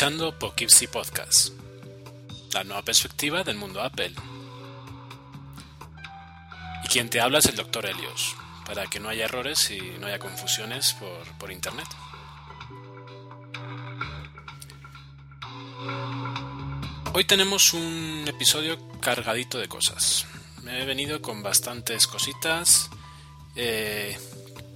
Escuchando Podcast, la nueva perspectiva del mundo Apple. Y quien te habla es el Dr. Helios, para que no haya errores y no haya confusiones por, por internet. Hoy tenemos un episodio cargadito de cosas. Me he venido con bastantes cositas. eh,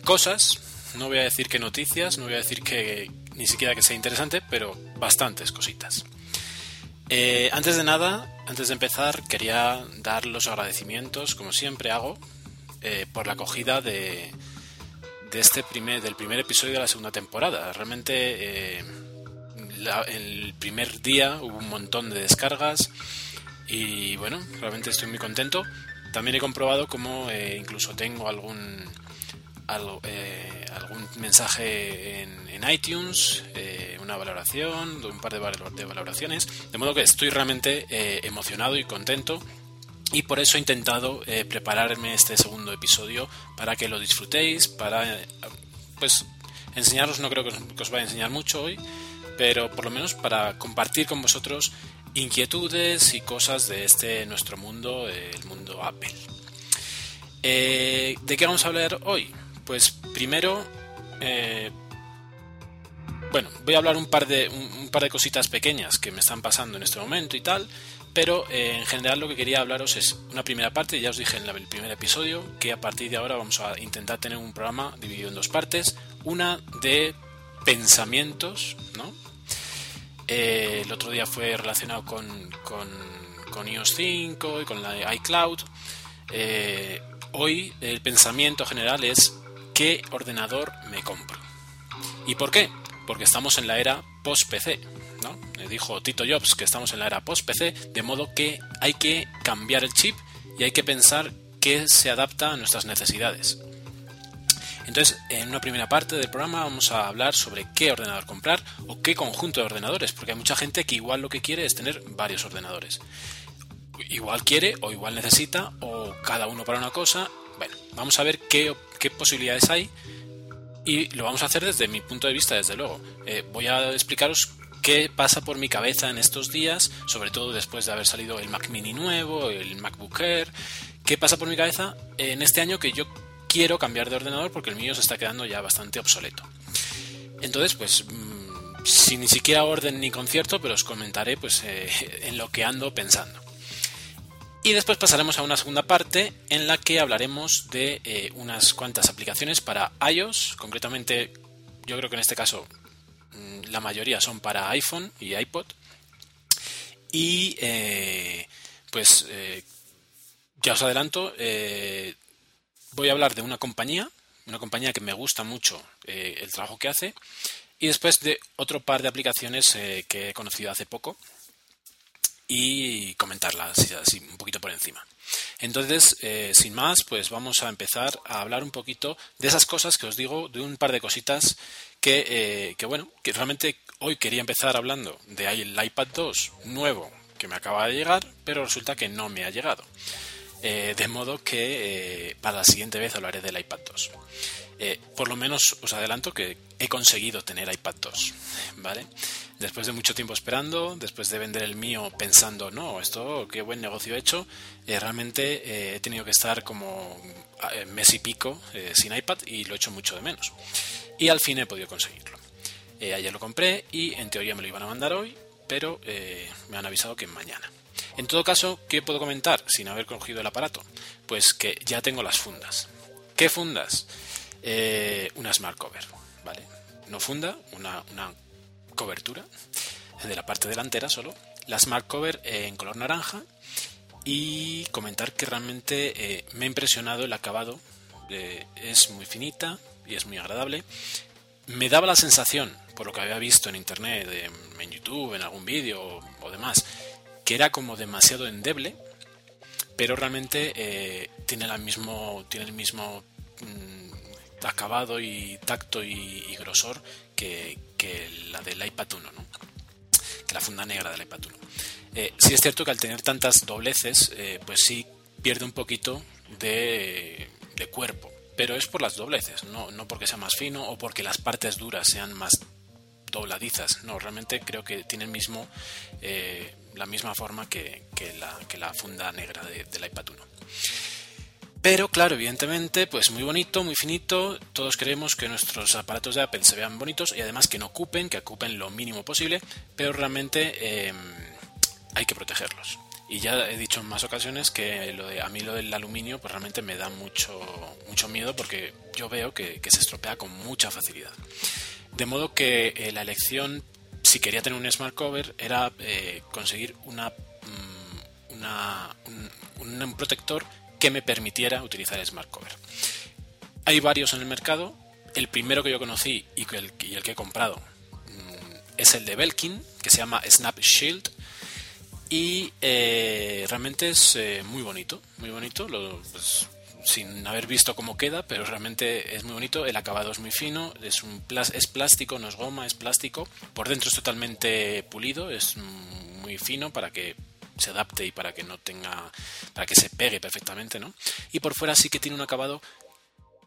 cosas, no voy a decir que noticias, no voy a decir que ni siquiera que sea interesante, pero bastantes cositas. Eh, antes de nada, antes de empezar, quería dar los agradecimientos, como siempre hago, eh, por la acogida de, de este primer, del primer episodio de la segunda temporada. Realmente, eh, la- el primer día hubo un montón de descargas y bueno, realmente estoy muy contento. También he comprobado cómo eh, incluso tengo algún algo, eh, algún mensaje en, iTunes, eh, una valoración, un par de, valor- de valoraciones, de modo que estoy realmente eh, emocionado y contento y por eso he intentado eh, prepararme este segundo episodio para que lo disfrutéis, para pues enseñaros, no creo que os, que vaya a enseñar mucho hoy, pero por lo menos para compartir con vosotros inquietudes y cosas de este nuestro mundo, el mundo Apple. ¿De qué vamos a hablar hoy? Pues primero, eh, bueno, voy a hablar un par de un, par de cositas pequeñas que me están pasando en este momento y tal, pero eh, en general lo que quería hablaros es una primera parte, ya os dije en el primer episodio que a partir de ahora vamos a intentar tener un programa dividido en dos partes, una de pensamientos, ¿no? Eh, el otro día fue relacionado con, con, iOS 5 y con la iCloud. Hoy el pensamiento general es ¿qué ordenador me compro? ¿Y por qué? Porque estamos en la era post-PC. ¿no? Me dijo Tito Jobs que estamos en la era post-PC, de modo que hay que cambiar el chip y hay que pensar qué se adapta a nuestras necesidades. Entonces, en una primera parte del programa vamos a hablar sobre qué ordenador comprar o qué conjunto de ordenadores, porque hay mucha gente que igual lo que quiere es tener varios ordenadores. Igual quiere o igual necesita o cada uno para una cosa. Bueno, vamos a ver qué, qué posibilidades hay y lo vamos a hacer desde mi punto de vista, desde luego. Eh, voy a explicaros qué pasa por mi cabeza en estos días, sobre todo después de haber salido el Mac Mini nuevo, el MacBook Air. ¿Qué pasa por mi cabeza en este año que yo quiero cambiar de ordenador porque el mío se está quedando ya bastante obsoleto? Entonces, pues, mm, sin ni siquiera orden ni concierto, pero os comentaré pues eh, en lo que ando pensando. Y después pasaremos a una segunda parte en la que hablaremos de eh, unas cuantas aplicaciones para iOS. Concretamente, yo creo que en este caso mm, la mayoría son para iPhone y iPod. Y eh, pues eh, ya os adelanto, voy a hablar de una compañía, una compañía que me gusta mucho el trabajo que hace. Y después de otro par de aplicaciones que he conocido hace poco y comentarlas así, un poquito por encima. Entonces, eh, sin más, pues vamos a empezar a hablar un poquito de esas cosas que os digo, de un par de cositas que, eh, que bueno, que realmente hoy quería empezar hablando de ahí el iPad 2 nuevo que me acaba de llegar, pero resulta que no me ha llegado. Eh, de modo que para la siguiente vez hablaré del iPad 2. Eh, por lo menos os adelanto que he conseguido tener iPad 2, ¿vale? Después de mucho tiempo esperando, después de vender el mío pensando, no, esto qué buen negocio he hecho, eh, realmente eh, he tenido que estar como mes y pico sin iPad y lo he hecho mucho de menos. Y al fin he podido conseguirlo. Ayer lo compré y en teoría me lo iban a mandar hoy, pero me han avisado que mañana. En todo caso, ¿qué puedo comentar sin haber cogido el aparato? Pues que ya tengo las fundas. ¿Qué fundas? Eh, una smart cover, ¿vale? No funda, una, una cobertura de la parte delantera solo. La smart cover en color naranja y comentar que realmente eh, me ha impresionado el acabado. Eh, es muy finita y es muy agradable. Me daba la sensación, por lo que había visto en internet, en YouTube, en algún vídeo o, demás, que era como demasiado endeble, pero realmente eh, tiene, la mismo, tiene el mismo mm, acabado y tacto y, grosor que, la del iPad 1, ¿no? que la funda negra del iPad 1. Eh, sí es cierto que al tener tantas dobleces, eh, pues sí pierde un poquito de, cuerpo, pero es por las dobleces, no, no porque sea más fino o porque las partes duras sean más dobladizas. No, realmente creo que tiene mismo, eh, la misma forma que, la, que la, funda negra de, del iPad 1. Pero claro, evidentemente, pues muy bonito, muy finito. Todos queremos que nuestros aparatos de Apple se vean bonitos y además que no ocupen, que ocupen lo mínimo posible, pero realmente em, hay que protegerlos. Y ya he dicho en más ocasiones que a mí lo del aluminio pues realmente me da mucho, mucho miedo porque yo veo que, se estropea con mucha facilidad. De modo que eh, la elección, si quería tener un smart cover, era eh, conseguir una, mm, un, protector que me permitiera utilizar smart cover. Hay varios en el mercado. El primero que yo conocí y el, y el que he comprado mm, es el de Belkin, que se llama Snap Shield y eh, realmente es eh, muy bonito, muy bonito, pues, sin haber visto cómo queda, pero realmente es muy bonito, el acabado es muy fino, es, un es plástico, no es goma, es plástico, por dentro es totalmente pulido, es muy fino para que se adapte y para que no tenga para que se pegue perfectamente, ¿no? Y por fuera sí que tiene un acabado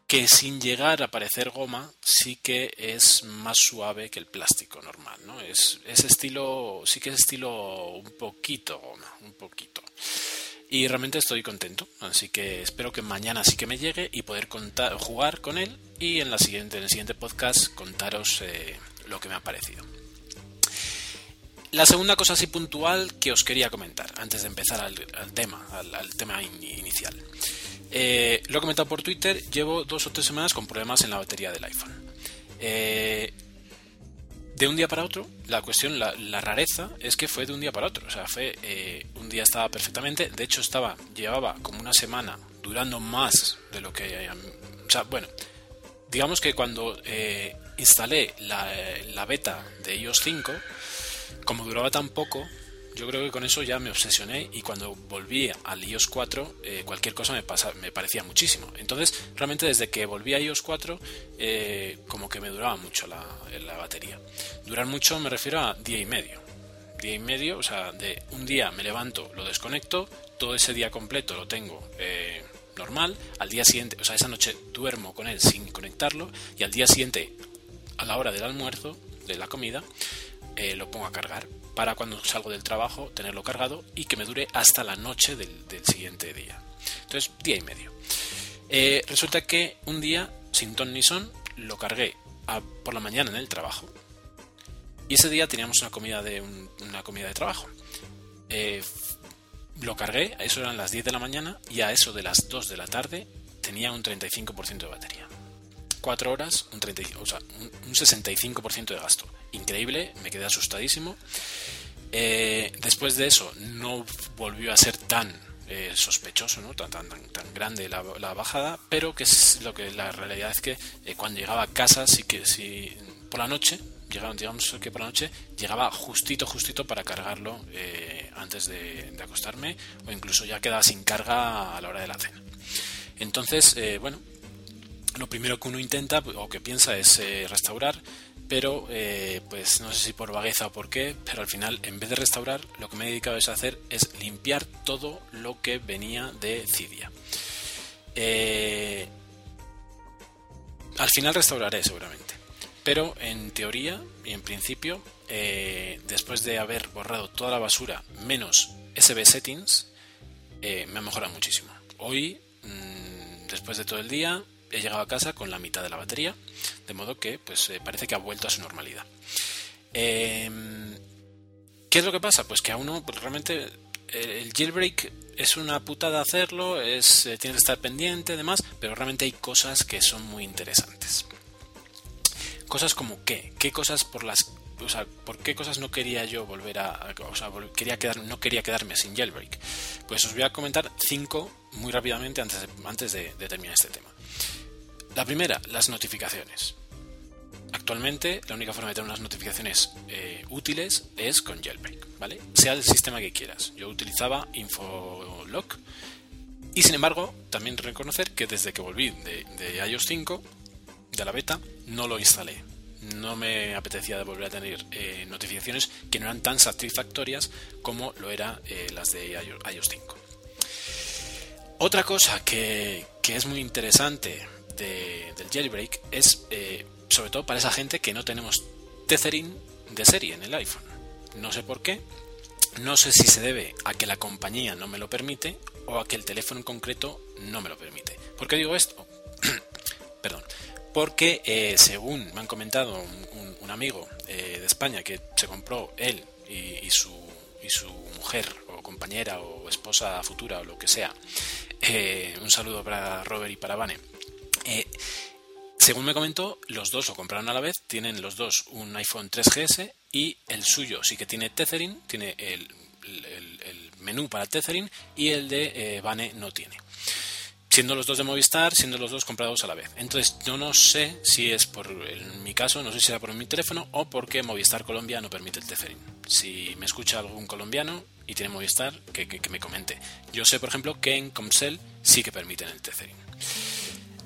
que sin llegar a parecer goma sí que es más suave que el plástico normal, ¿no? Es, estilo, sí que es estilo un poquito goma, un poquito. Y realmente estoy contento, así que espero que mañana sí que me llegue y poder contar, jugar con él y en, la siguiente, en el siguiente podcast contaros eh, lo que me ha parecido. La segunda cosa así puntual que os quería comentar antes de empezar al, tema, al, tema inicial. Eh, lo he comentado por Twitter, llevo dos o tres semanas con problemas en la batería del iPhone. Eh, de un día para otro, la cuestión, la, rareza es que fue de un día para otro. O sea, fue eh, un día estaba perfectamente, de hecho estaba, llevaba como una semana durando más de lo que... O sea, bueno, digamos que cuando instalé la, la beta de iOS 5, como duraba tan poco, yo creo que con eso ya me obsesioné y cuando volví al iOS 4 eh, cualquier cosa me, pasa, me parecía muchísimo. Entonces realmente desde que volví a iOS 4 eh, como que me duraba mucho la, la, batería. Durar mucho me refiero a día y medio. Día y medio, o sea, de un día me levanto, lo desconecto, todo ese día completo lo tengo eh, normal, al día siguiente, o sea, esa noche duermo con él sin conectarlo y al día siguiente, a la hora del almuerzo, de la comida, lo pongo a cargar para cuando salgo del trabajo tenerlo cargado y que me dure hasta la noche del, siguiente día. Entonces, día y medio. Eh, resulta que un día, sin ton ni son, lo cargué por la mañana en el trabajo y ese día teníamos una comida de, una comida de trabajo. Eh, lo cargué, a eso eran las 10 de la mañana y a eso de las 2 de la tarde tenía un 35% de batería. 4 horas, un, 30, o sea, un 65% de gasto. Increíble, me quedé asustadísimo. Eh, después de eso no volvió a ser tan eh, sospechoso, ¿no? tan, tan, tan grande la, bajada, pero que es lo que la realidad es que eh, cuando llegaba a casa sí que sí por la noche, llegaba, digamos que por la noche llegaba justito, justito para cargarlo antes de, acostarme o incluso ya quedaba sin carga a la hora de la cena. Entonces, bueno, lo primero que uno intenta o que piensa es restaurar pero eh, pues no sé si por vagueza o por qué, pero al final en vez de restaurar lo que me he dedicado a hacer es limpiar todo lo que venía de Cydia. Eh, al final restauraré seguramente, pero en teoría y en principio, eh, después de haber borrado toda la basura menos SB settings, me ha mejorado muchísimo. Hoy, mm, después de todo el día, he llegado a casa con la mitad de la batería, de modo que pues eh, parece que ha vuelto a su normalidad. Em, ¿Qué es lo que pasa? Pues que a uno pues, realmente el jailbreak es una putada hacerlo, es, eh, que estar pendiente, demás, pero realmente hay cosas que son muy interesantes. Cosas como qué, qué cosas por las o sea, ¿por qué cosas no quería yo volver a, o sea, quería quedar, no quería quedarme sin jailbreak? Pues os voy a comentar cinco muy rápidamente antes antes de terminar este tema. La primera, las notificaciones. actualmente la única forma de tener unas notificaciones eh, útiles es con jailbreak, ¿vale? Sea el sistema que quieras. Yo utilizaba Infolock y sin embargo también reconocer que desde que volví de, de iOS 5, de la beta, no lo instalé. No me apetecía volver a tener eh, notificaciones que no eran tan satisfactorias como lo eran eh, las de iOS 5. Otra cosa que, que es muy interesante del jailbreak es sobre todo para esa gente que no tenemos tethering de serie en el iPhone. No sé por qué, no sé si se debe a que la compañía no me lo permite o a que el teléfono en concreto no me lo permite. ¿Por qué digo esto? Perdón. Porque eh, según me han comentado un, amigo eh, de España que se compró él y, su, y su mujer o compañera o esposa futura o lo que sea, eh, un saludo para Robert y para Vane según me comentó, los dos lo compraron a la vez, tienen los dos un iPhone 3GS y el suyo sí que tiene tethering, tiene el, menú para tethering y el de eh, Bane no tiene. Siendo los dos de Movistar, siendo los dos comprados a la vez. Entonces, yo no sé si es por, en mi caso, no sé si era por mi teléfono o porque Movistar Colombia no permite el tethering. Si me escucha algún colombiano y tiene Movistar, que, que me comente. Yo sé, por ejemplo, que en Comcel sí que permiten el tethering.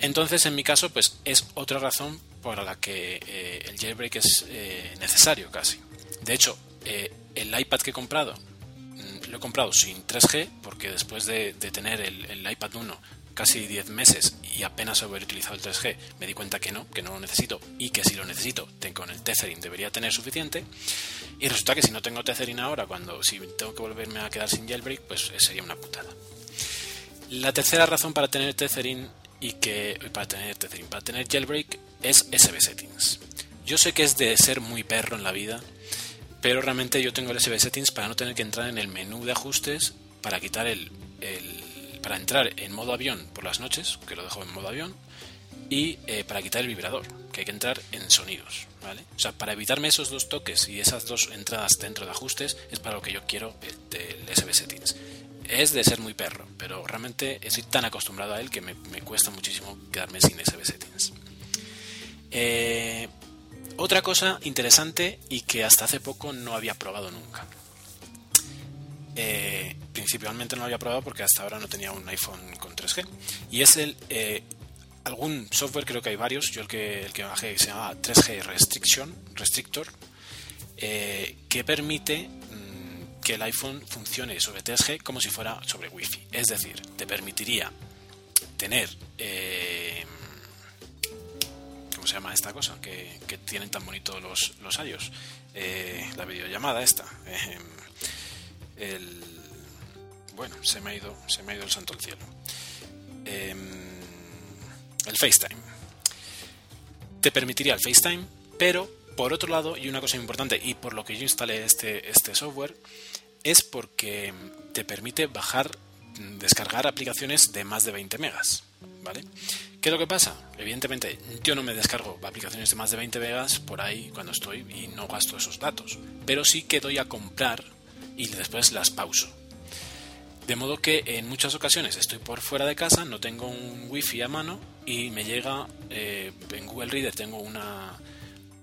Entonces, en mi caso, pues es otra razón por la que eh, el jailbreak es eh, necesario casi. De hecho, eh, el iPad que he comprado, mm, lo he comprado sin 3G, porque después de, tener el, iPad 1 casi 10 meses y apenas haber utilizado el 3G, me di cuenta que no, que no lo necesito y que si lo necesito, con el tethering debería tener suficiente. Y resulta que si no tengo tethering ahora, cuando si tengo que volverme a quedar sin jailbreak, pues sería una putada. La tercera razón para tener tethering y que para tener para tener jailbreak es SB settings. Yo sé que es de ser muy perro en la vida, pero realmente yo tengo el SB settings para no tener que entrar en el menú de ajustes para quitar el, para entrar en modo avión por las noches, que lo dejo en modo avión, y eh, para quitar el vibrador, que hay que entrar en sonidos, ¿vale? O sea, para evitarme esos dos toques y esas dos entradas dentro de ajustes es para lo que yo quiero el, el SB settings es de ser muy perro, pero realmente estoy tan acostumbrado a él que me, cuesta muchísimo quedarme sin SB settings. Eh, otra cosa interesante y que hasta hace poco no había probado nunca. Eh, principalmente no lo había probado porque hasta ahora no tenía un iPhone con 3G. Y es el eh, algún software, creo que hay varios. Yo el que, el que bajé se llama 3G Restriction, Restrictor, que permite que el iPhone funcione sobre 3G como si fuera sobre Wi-Fi. Es decir, te permitiría tener... Eh, ¿Cómo se llama esta cosa? Que, tienen tan bonitos los, los iOS. Eh, la videollamada esta. Eh, el, bueno, se me, ha ido, se me ha ido el santo al cielo. el FaceTime. Te permitiría el FaceTime, pero por otro lado, y una cosa importante, y por lo que yo instalé este, este software, es porque te permite bajar, descargar aplicaciones de más de 20 megas. ¿Vale? ¿Qué es lo que pasa? Evidentemente, yo no me descargo aplicaciones de más de 20 megas por ahí cuando estoy y no gasto esos datos. Pero sí que doy a comprar y después las pauso. De modo que en muchas ocasiones estoy por fuera de casa, no tengo un wifi a mano y me llega eh, en Google Reader tengo una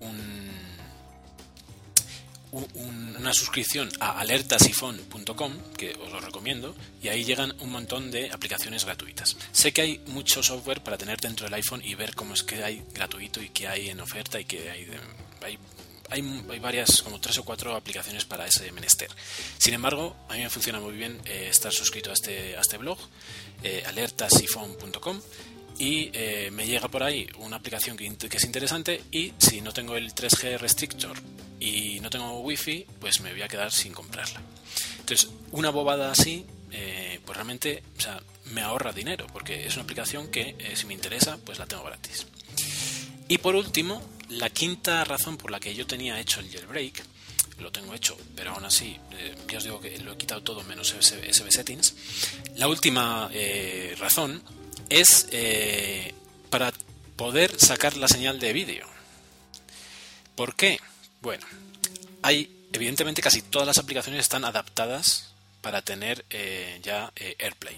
un una suscripción a alertasifon.com, que os lo recomiendo, y ahí llegan un montón de aplicaciones gratuitas. Sé que hay mucho software para tener dentro del iPhone y ver cómo es que hay gratuito y que hay en oferta y que hay, hay, hay, varias, como tres o cuatro aplicaciones para ese menester. Sin embargo, a mí me funciona muy bien eh, estar suscrito a este, a este blog, eh, y eh, me llega por ahí una aplicación que, es interesante y si no tengo el 3G Restrictor y no tengo wifi, pues me voy a quedar sin comprarla. Entonces, una bobada así, eh, pues realmente me ahorra dinero, porque es una aplicación que eh, si me interesa, pues la tengo gratis. Y por último, la quinta razón por la que yo tenía hecho el jailbreak, lo tengo hecho, pero aún así, ya os digo que lo he quitado todo menos SB settings. La última razón es para poder sacar la señal de vídeo. ¿Por qué? Bueno, hay, evidentemente, casi todas las aplicaciones están adaptadas para tener eh, ya eh, AirPlay.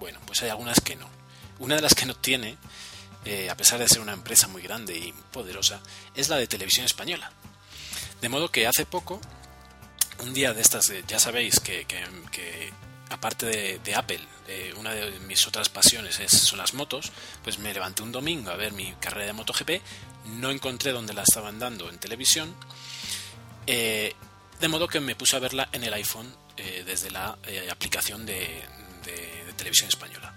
Bueno, pues hay algunas que no. Una de las que no tiene eh, a pesar de ser una empresa muy grande y poderosa, es la de televisión española. De modo que hace poco, un día de estas, eh, ya sabéis que, aparte de, Apple, eh, una de mis otras pasiones es, son las motos, pues me levanté un domingo a ver mi carrera de MotoGP, no encontré dónde la estaban dando en televisión, de modo que me puse a verla en el iPhone desde la aplicación de televisión española.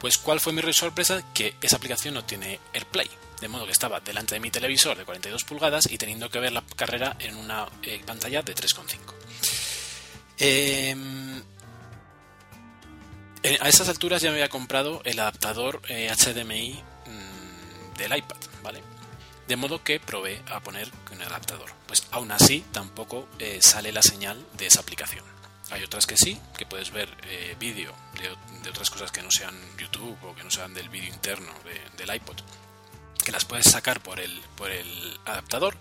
Pues cuál fue mi sorpresa que esa aplicación no tiene AirPlay, de modo que estaba delante de mi televisor de 42 pulgadas y teniendo que ver la carrera en una eh, pantalla de 3,5. Em, eh, a esas alturas ya me había comprado el adaptador HDMI eh, mm, del iPad, ¿vale? De modo que probé a poner el adaptador. Pues aún así tampoco sale la señal de esa aplicación. Hay otras que sí, que puedes ver eh, vídeo de, otras cosas que no sean YouTube o que no sean del vídeo interno del iPod, que las puedes sacar por el, por el adaptador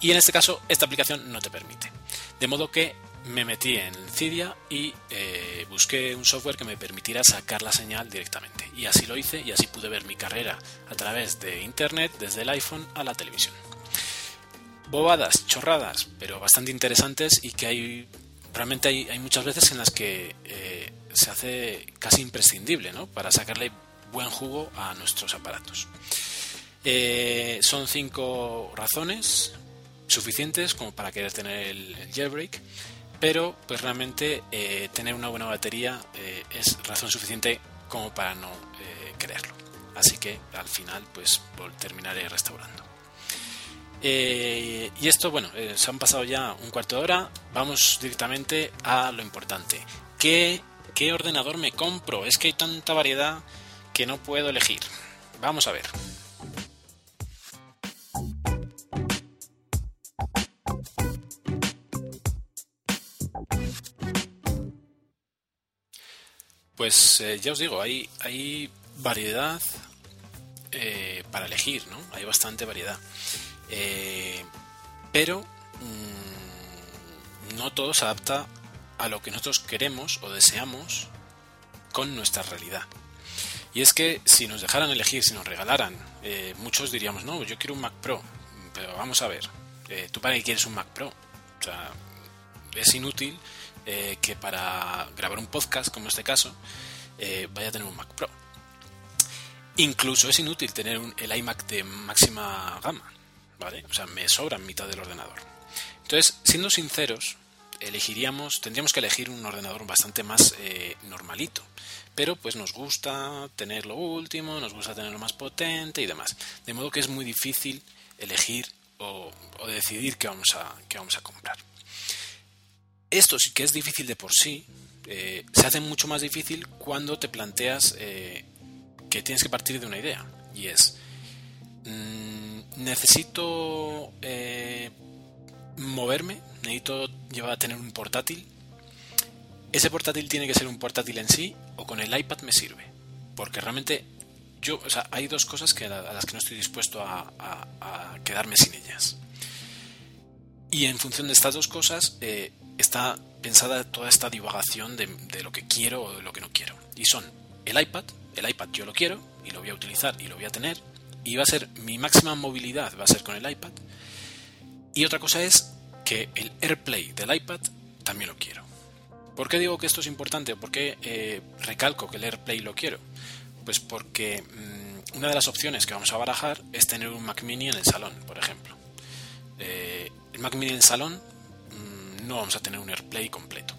y en este caso esta aplicación no te permite. De modo que me metí en Cydia y eh, busqué un software que me permitiera sacar la señal directamente. Y así lo hice y así pude ver mi carrera a través de Internet desde el iPhone a la televisión. Bobadas, chorradas, pero bastante interesantes y que hay realmente hay, muchas veces en las que eh, se hace casi imprescindible ¿no? para sacarle buen jugo a nuestros aparatos. Eh, son cinco razones suficientes como para querer tener el, jailbreak, pero pues realmente eh, tener una buena batería es razón suficiente como para no quererlo. Así que al final pues terminaré restaurando. Eh, y esto, bueno, eh, se han pasado ya un cuarto de hora. Vamos directamente a lo importante. ¿Qué, ¿Qué ordenador me compro? Es que hay tanta variedad que no puedo elegir. Vamos a ver. Pues eh, ya os digo, hay, variedad para elegir, ¿no? Hay bastante variedad. Eh, pero mm, no todo se adapta a lo que nosotros queremos o deseamos con nuestra realidad. Y es que si nos dejaran elegir, si nos regalaran, eh, muchos diríamos, no, yo quiero un Mac Pro. Pero vamos a ver, eh, ¿tú para qué quieres un Mac Pro? O sea, es inútil que para grabar un podcast, como en este caso, vaya a tener un Mac Pro. Incluso es inútil tener el iMac de máxima gama. O sea, me sobra mitad del ordenador. Entonces, siendo sinceros, elegiríamos, tendríamos que elegir un ordenador bastante más eh, normalito. Pero pues nos gusta tener lo último, nos gusta tener lo más potente y demás. De modo que es muy difícil elegir o, decidir qué vamos, a, qué vamos a comprar. Esto sí que es difícil de por sí, eh, se hace mucho más difícil cuando te planteas eh, que tienes que partir de una idea. Y es, mm, necesito eh, moverme, necesito llevar a tener un portátil. Ese portátil tiene que ser un portátil en sí o con el iPad me sirve. Porque realmente yo, o sea, hay dos cosas que, a las que no estoy dispuesto a, quedarme sin ellas. Y en función de estas dos cosas está pensada toda esta divagación de, lo que quiero o de lo que no quiero. Y son el iPad, el iPad yo lo quiero y lo voy a utilizar y lo voy a tener y va a ser mi máxima movilidad va a ser con el iPad. Y otra cosa es que el AirPlay del iPad también lo quiero. ¿Por qué digo que esto es importante? ¿Por qué eh, recalco que el AirPlay lo quiero? Pues porque mm, una de las opciones que vamos a barajar es tener un Mac Mini en el salón, por ejemplo. Eh, el Mac Mini en el salón no vamos a tener un AirPlay completo.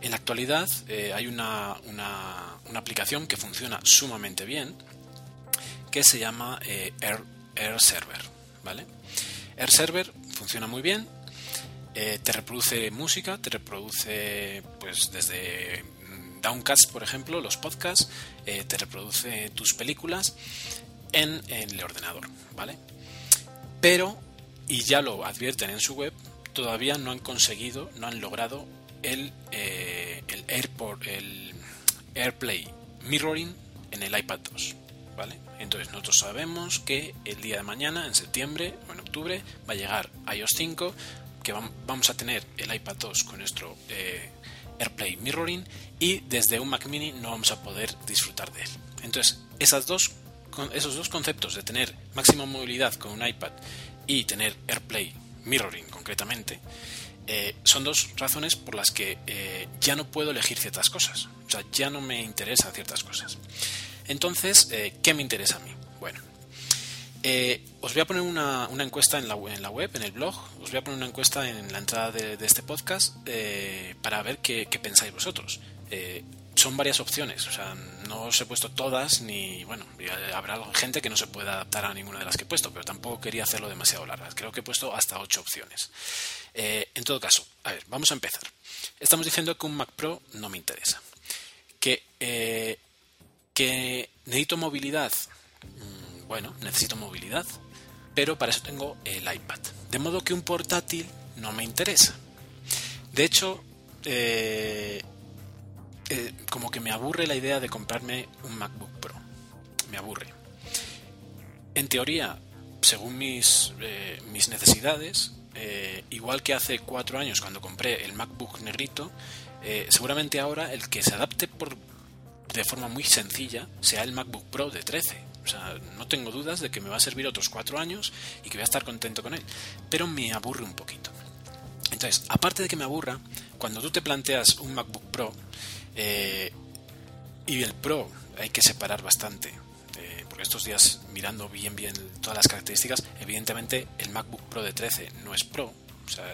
En la actualidad eh, hay una, una, aplicación que funciona sumamente bien, que se llama eh, Air, Server. ¿vale? Air Server funciona muy bien, eh, te reproduce música, te reproduce pues desde Downcast, por ejemplo, los podcasts, eh, te reproduce tus películas en, el ordenador, ¿vale? Pero, y ya lo advierten en su web, todavía no han conseguido, no han logrado el, el, Airport, el AirPlay Mirroring en el iPad 2, ¿vale? Entonces nosotros sabemos que el día de mañana, en septiembre o en octubre, va a llegar iOS 5, que vamos a tener el iPad 2 con nuestro eh, AirPlay Mirroring y desde un Mac mini no vamos a poder disfrutar de él. Entonces, esas dos esos dos conceptos de tener máxima movilidad con un iPad y tener AirPlay mirroring concretamente, eh, son dos razones por las que eh, ya no puedo elegir ciertas cosas. O sea, ya no me interesan ciertas cosas. Entonces, eh, ¿qué me interesa a mí? Bueno, os voy a poner una, encuesta en la, en la, web, en el blog. Os voy a poner una encuesta en la entrada de, este podcast para ver qué, qué pensáis vosotros son varias opciones, o sea, no os he puesto todas, ni bueno, habrá gente que no se pueda adaptar a ninguna de las que he puesto, pero tampoco quería hacerlo demasiado largas. Creo que he puesto hasta ocho opciones. Eh, en todo caso, a ver, vamos a empezar. Estamos diciendo que un Mac Pro no me interesa. Que, eh, que necesito movilidad. Mm, bueno, necesito movilidad, pero para eso tengo el iPad. De modo que un portátil no me interesa. De hecho, eh, eh, como que me aburre la idea de comprarme un MacBook Pro. Me aburre. En teoría, según mis, eh, mis necesidades, eh, igual que hace cuatro años cuando compré el MacBook negrito, seguramente ahora el que se adapte por, de forma muy sencilla sea el MacBook Pro de 13. O sea, no tengo dudas de que me va a servir otros cuatro años y que voy a estar contento con él. Pero me aburre un poquito. Entonces, aparte de que me aburra, cuando tú te planteas un MacBook Pro, eh, y el Pro hay que separar bastante, eh, porque estos días mirando bien bien todas las características, evidentemente el MacBook Pro de 13 no es Pro, o sea,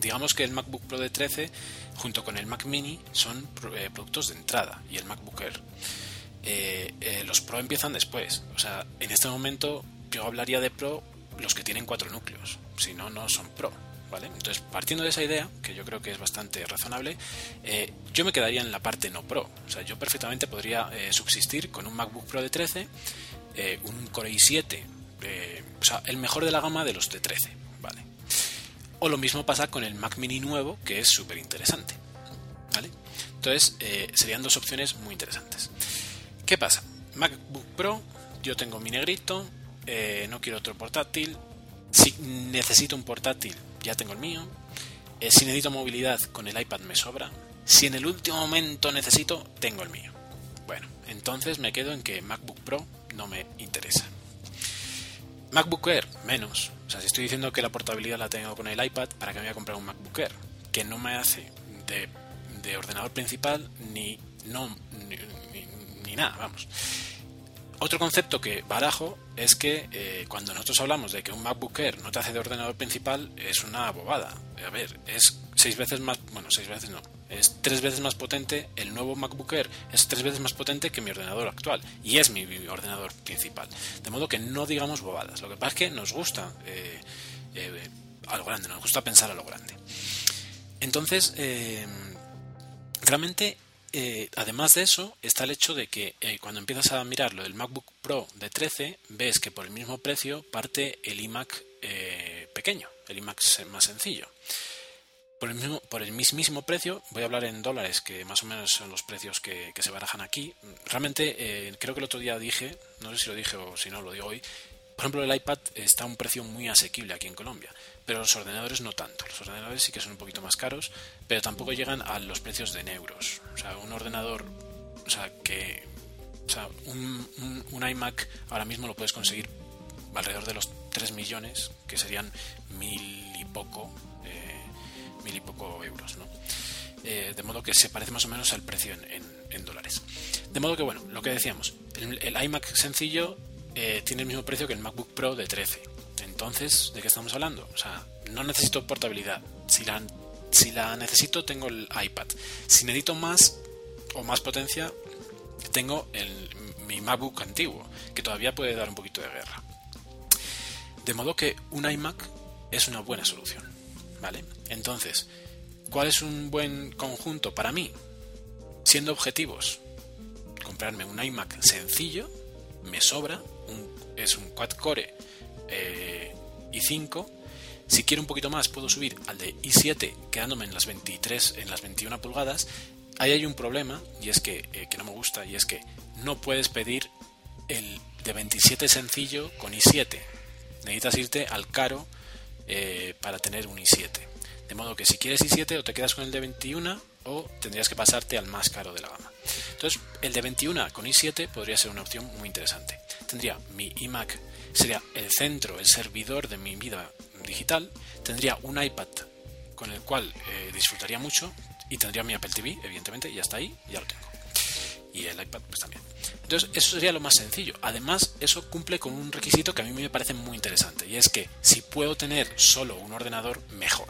digamos que el MacBook Pro de 13 junto con el Mac Mini son eh, productos de entrada y el MacBook Air. los Pro empiezan después, o sea, en este momento yo hablaría de Pro los que tienen cuatro núcleos, si no, no son Pro. Entonces, partiendo de esa idea, que yo creo que es bastante razonable, eh, yo me quedaría en la parte no Pro. O sea, yo perfectamente podría eh, subsistir con un MacBook Pro de 13, eh, un Core i7, o sea, el mejor de la gama de los de 13, ¿vale? O lo mismo pasa con el Mac Mini nuevo, que es súper interesante, ¿vale? Entonces, serían dos opciones muy interesantes. ¿Qué pasa? MacBook Pro, yo tengo mi negrito, no quiero otro portátil, si necesito un portátil, ya tengo el mío. Eh, si necesito movilidad, con el iPad me sobra. Si en el último momento necesito, tengo el mío. Bueno, entonces me quedo en que MacBook Pro no me interesa. MacBook Air, menos. O sea, si estoy diciendo que la portabilidad la tengo con el iPad, ¿para qué me voy a comprar un MacBook Air? Que no me hace de, ordenador principal ni, no, ni nada, vamos. Otro concepto que barajo es que eh, cuando nosotros hablamos de que un MacBook Air no te hace de ordenador principal, es una bobada. A ver, es seis veces más, bueno, seis veces no, es tres veces más potente, el nuevo MacBook Air es tres veces más potente que mi ordenador actual y es mi, ordenador principal. De modo que no digamos bobadas. Lo que pasa es que nos gusta eh, eh, a lo grande, nos gusta pensar a lo grande. Entonces, realmente eh, además de eso, está el hecho de que eh, cuando empiezas a mirar lo del MacBook Pro de 13, ves que por el mismo precio parte el iMac eh, pequeño, el iMac más sencillo. Por el, mismo, por el mismísimo precio, voy a hablar en dólares, que más o menos son los precios que, que se barajan aquí. Realmente, creo que el otro día dije, no sé si lo dije o si no lo digo hoy, por ejemplo, el iPad está a un precio muy asequible aquí en Colombia, pero los ordenadores no tanto. Los ordenadores sí que son un poquito más caros, pero tampoco llegan a los precios de euros. O sea, un ordenador, o sea, que, o sea, un, iMac ahora mismo lo puedes conseguir alrededor de los 3 millones, que serían mil y poco, eh, mil y poco euros, ¿no? Eh, de modo que se parece más o menos al precio en, dólares. De modo que, bueno, lo que decíamos, el iMac sencillo eh, tiene el mismo precio que el MacBook Pro de 13. Entonces, ¿de qué estamos hablando? O sea, no necesito portabilidad. Si la, si la necesito, tengo el iPad. Si necesito más o más potencia, tengo mi MacBook antiguo, que todavía puede dar un poquito de guerra. De modo que un iMac es una buena solución. ¿Vale? Entonces, ¿cuál es un buen conjunto para mí? Siendo objetivos, comprarme un iMac sencillo, me sobra, es un quad core eh, i5. Si quiero un poquito más, puedo subir al de i7 quedándome en las 23, en las 21 pulgadas. Ahí hay un problema y es que, eh, que no me gusta y es que no puedes pedir el de 27 sencillo con i7. Necesitas irte al caro eh, para tener un i7. De modo que si quieres i7 o te quedas con el de 21 o tendrías que pasarte al más caro de la gama. Entonces, el de 21 con i7 podría ser una opción muy interesante. Tendría mi iMac, sería el centro, el servidor de mi vida digital, tendría un iPad con el cual eh, disfrutaría mucho y tendría mi Apple TV, evidentemente, y hasta ahí ya lo tengo. Y el iPad pues también. Entonces, eso sería lo más sencillo. Además, eso cumple con un requisito que a mí me parece muy interesante, y es que si puedo tener solo un ordenador, mejor.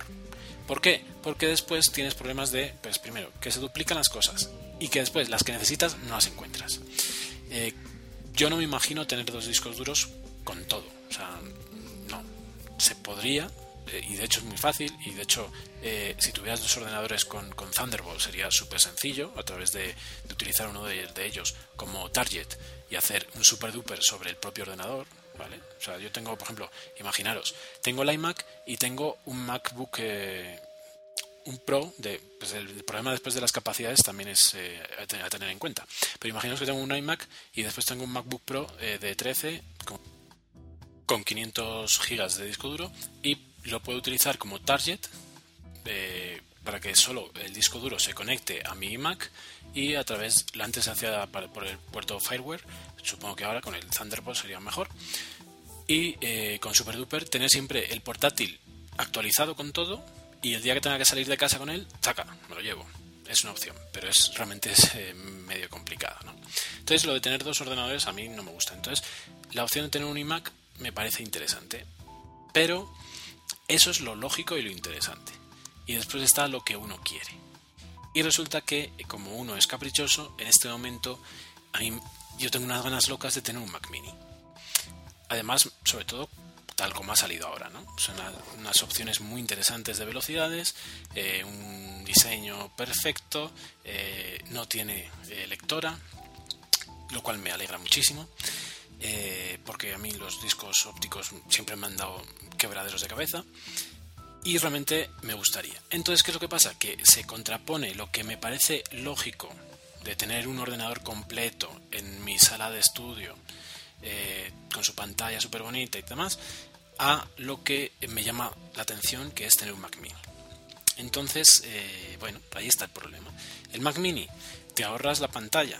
¿Por qué? Porque después tienes problemas de, pues primero, que se duplican las cosas y que después las que necesitas no las encuentras. Eh, yo no me imagino tener dos discos duros con todo. O sea, no. Se podría, eh, y de hecho es muy fácil, y de hecho eh, si tuvieras dos ordenadores con, Thunderbolt sería súper sencillo a través de, utilizar uno de, ellos como target y hacer un super duper sobre el propio ordenador. ¿Vale? O sea, yo tengo, por ejemplo, imaginaros, tengo el iMac y tengo un MacBook, eh, un Pro, de, pues el, problema después de las capacidades también es eh, a, tener, en cuenta. Pero imaginaos que tengo un iMac y después tengo un MacBook Pro de 13 con, con 500 gigas de disco duro y lo puedo utilizar como target para que solo el disco duro se conecte a mi iMac y a través, antes se hacía por el puerto Fireware, supongo que ahora con el Thunderbolt sería mejor, y eh, con SuperDuper tener siempre el portátil actualizado con todo y el día que tenga que salir de casa con él, taca, me lo llevo. Es una opción, pero es realmente es eh, medio complicado. ¿no? Entonces lo de tener dos ordenadores a mí no me gusta. Entonces la opción de tener un iMac me parece interesante, pero eso es lo lógico y lo interesante y después está lo que uno quiere. Y resulta que, como uno es caprichoso, en este momento a mí, yo tengo unas ganas locas de tener un Mac mini. Además, sobre todo, tal como ha salido ahora, ¿no? Son unas opciones muy interesantes de velocidades, eh, un diseño perfecto, eh, no tiene eh, lectora, lo cual me alegra muchísimo. porque a mí los discos ópticos siempre me han dado quebraderos de cabeza y realmente me gustaría. Entonces, ¿qué es lo que pasa? Que se contrapone lo que me parece lógico de tener un ordenador completo en mi sala de estudio, eh, con su pantalla súper bonita y demás, a lo que me llama la atención, que es tener un Mac mini. Entonces, eh, bueno, ahí está el problema. El Mac mini, te ahorras la pantalla.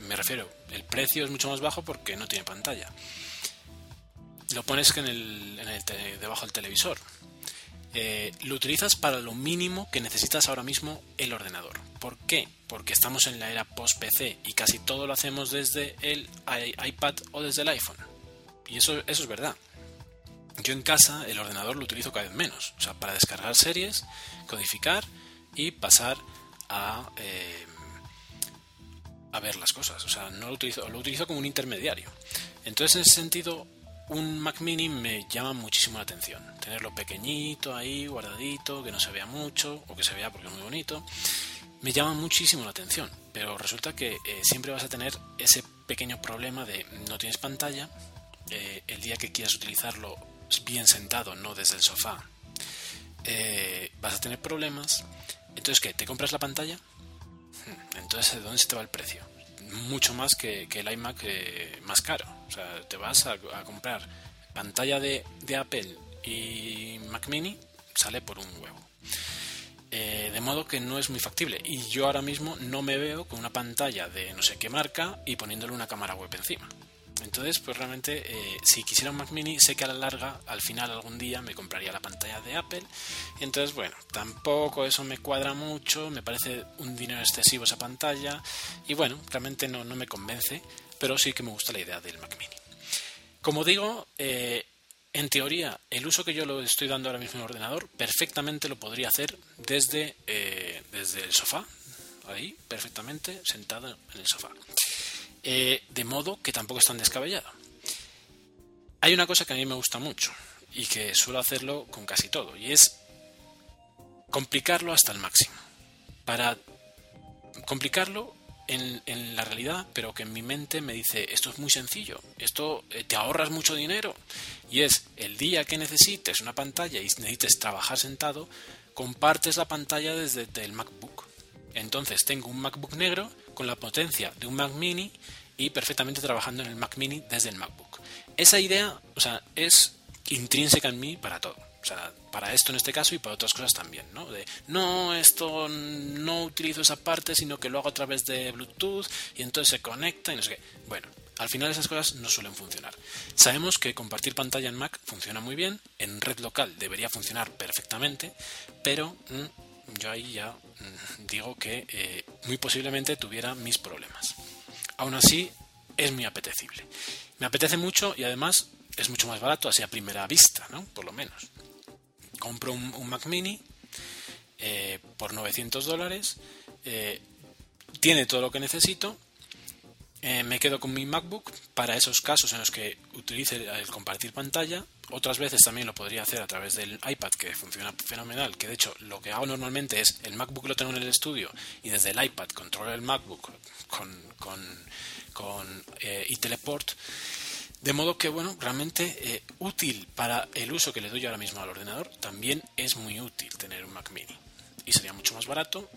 Me refiero, el precio es mucho más bajo porque no tiene pantalla. Lo pones en el, debajo del televisor eh, lo utilizas para lo mínimo que necesitas ahora mismo el ordenador. ¿Por qué? Porque estamos en la era post-PC y casi todo lo hacemos desde el iPad o desde el iPhone. Y eso, es verdad. Yo en casa el ordenador lo utilizo cada vez menos. O sea, para descargar series, codificar y pasar a, eh, a ver las cosas. O sea, no lo utilizo, lo utilizo como un intermediario. Entonces, en ese sentido, un Mac mini me llama muchísimo la atención. Tenerlo pequeñito ahí, guardadito, que no se vea mucho, o que se vea porque es muy bonito, me llama muchísimo la atención. Pero resulta que eh, siempre vas a tener ese pequeño problema de no tienes pantalla, eh, el día que quieras utilizarlo bien sentado, no desde el sofá, eh, vas a tener problemas. Entonces, ¿qué? ¿Te compras la pantalla? Hmm, entonces, ¿de dónde se te va el precio? mucho más que, el iMac más caro. O sea, te vas a, comprar pantalla de, Apple y Mac mini, sale por un huevo. Eh, de modo que no es muy factible. Y yo ahora mismo no me veo con una pantalla de no sé qué marca y poniéndole una cámara web encima. Entonces, pues realmente, eh, si quisiera un Mac Mini, sé que a la larga, al final algún día me compraría la pantalla de Apple. Entonces, bueno, tampoco eso me cuadra mucho, me parece un dinero excesivo esa pantalla. Y bueno, realmente no, no me convence, pero sí que me gusta la idea del Mac Mini. Como digo, eh, en teoría, el uso que yo lo estoy dando ahora mismo en ordenador, perfectamente lo podría hacer desde, eh, desde el sofá, ahí, perfectamente, sentado en el sofá. Eh, de modo que tampoco es tan descabellado. Hay una cosa que a mí me gusta mucho y que suelo hacerlo con casi todo, y es complicarlo hasta el máximo. Para complicarlo en, la realidad, pero que en mi mente me dice, esto es muy sencillo, esto eh, te ahorras mucho dinero, y es el día que necesites una pantalla y necesites trabajar sentado, compartes la pantalla desde el MacBook. Entonces tengo un MacBook negro con la potencia de un Mac mini y perfectamente trabajando en el Mac mini desde el MacBook. Esa idea, o sea, es intrínseca en mí para todo. O sea, para esto en este caso y para otras cosas también, ¿no? De, no, esto no utilizo esa parte, sino que lo hago a través de Bluetooth y entonces se conecta y no sé qué. Bueno, al final esas cosas no suelen funcionar. Sabemos que compartir pantalla en Mac funciona muy bien, en red local debería funcionar perfectamente, pero mm, yo ahí ya mm, digo que eh, muy posiblemente tuviera mis problemas. Aún así, es muy apetecible. Me apetece mucho y además es mucho más barato, así a primera vista, ¿no? Por lo menos. Compro un, Mac mini eh, por 900 dólares, eh, tiene todo lo que necesito eh, me quedo con mi MacBook para esos casos en los que utilice el compartir pantalla. Otras veces también lo podría hacer a través del iPad, que funciona fenomenal. Que de hecho lo que hago normalmente es el MacBook lo tengo en el estudio y desde el iPad controlo el MacBook con, con, con eh, y teleport. De modo que, bueno, realmente eh, útil para el uso que le doy ahora mismo al ordenador, también es muy útil tener un Mac mini. Y sería mucho más barato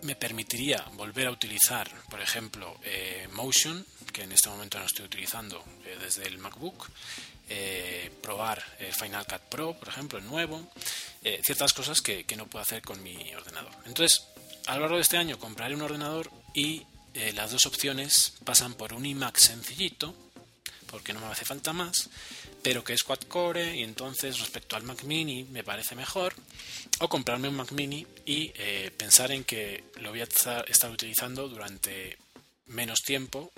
me permitiría volver a utilizar, por ejemplo, eh, Motion, que en este momento no estoy utilizando eh, desde el MacBook, probar Final Cut Pro, por ejemplo, el nuevo, ciertas cosas que, que, no puedo hacer con mi ordenador. Entonces, a lo largo de este año compraré un ordenador y las dos opciones pasan por un iMac sencillito, porque no me hace falta más, pero que es quad core y entonces respecto al Mac mini me parece mejor o comprarme un Mac mini y eh, pensar en que lo voy a estar utilizando durante menos tiempo.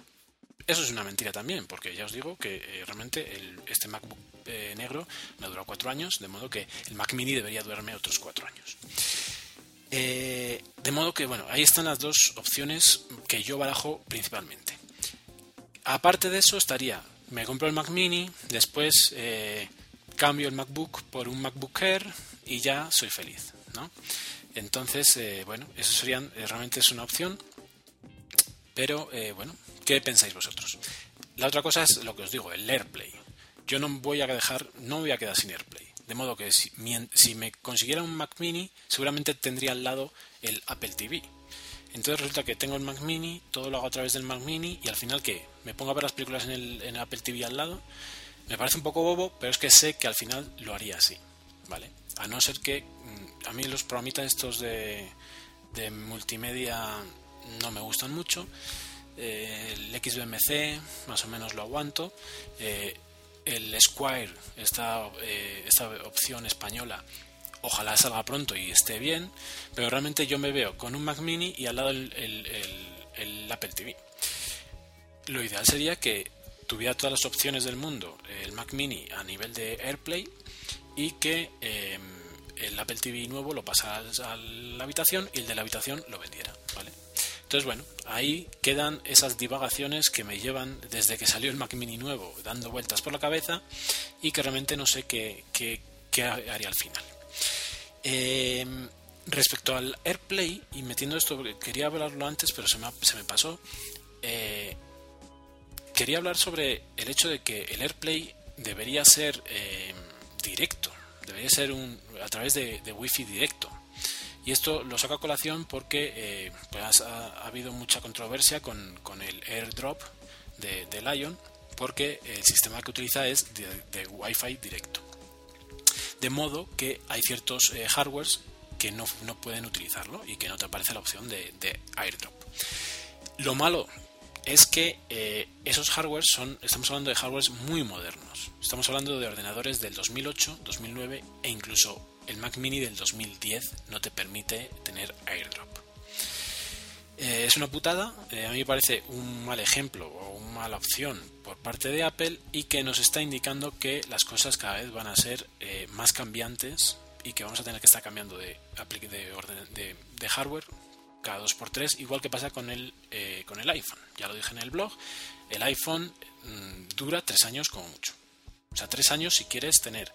Eso es una mentira también porque ya os digo que eh, realmente este MacBook eh, negro me duró cuatro años de modo que el Mac mini debería durarme otros cuatro años. De modo que bueno ahí están las dos opciones que yo barajo principalmente. Aparte de eso estaría me compro el Mac mini, después eh, cambio el MacBook por un MacBook Air y ya soy feliz, ¿no? Entonces, eh, bueno, eso serían, eh, realmente es una opción, pero bueno, ¿qué pensáis vosotros? La otra cosa es lo que os digo, el AirPlay. Yo no voy a dejar, no voy a quedar sin AirPlay. De modo que si, si me consiguiera un Mac mini, seguramente tendría al lado el Apple TV entonces resulta que tengo el Mac Mini, todo lo hago a través del Mac Mini y al final que me pongo a ver las películas en el, Apple TV al lado. Me parece un poco bobo, pero es que sé que al final lo haría así, ¿vale? A no ser que mm, a mí los programitas estos de, de multimedia no me gustan mucho. Eh, el XBMC más o menos lo aguanto. Eh, el Squire, esta, eh, esta opción española, ojalá salga pronto y esté bien, pero realmente yo me veo con un Mac mini y al lado el, Apple TV. Lo ideal sería que tuviera todas las opciones del mundo el Mac mini a nivel de AirPlay y que em, el Apple TV nuevo lo pasara a la habitación y el de la habitación lo vendiera, ¿vale? Entonces, bueno, ahí quedan esas divagaciones que me llevan desde que salió el Mac mini nuevo dando vueltas por la cabeza y que realmente no sé qué, qué, qué haría al final. Eh, respecto al AirPlay, y metiendo esto, quería hablarlo antes, pero se me, se me pasó. Eh, quería hablar sobre el hecho de que el AirPlay debería ser eh, directo, debería ser un, a través de, de Wi-Fi directo. Y esto lo saco a colación porque pues ha, habido mucha controversia con, el AirDrop de, de, Lion, porque el sistema que utiliza es de, de Wi-Fi directo de modo que hay ciertos eh, hardwares que no, pueden utilizarlo y que no te aparece la opción de, airdrop. Lo malo es que eh, esos hardwares son, estamos hablando de hardwares muy modernos. Estamos hablando de ordenadores del 2008, 2009 e incluso el Mac Mini del 2010 no te permite tener airdrop. Eh, es una putada, a mí me parece un mal ejemplo o una mala opción por parte de Apple y que nos está indicando que las cosas cada vez van a ser eh, más cambiantes y que vamos a tener que estar cambiando de, de, de, hardware cada 2x3, igual que pasa con el, eh, con el iPhone. Ya lo dije en el blog, el iPhone mm, dura 3 años como mucho. O sea, 3 años si quieres tener,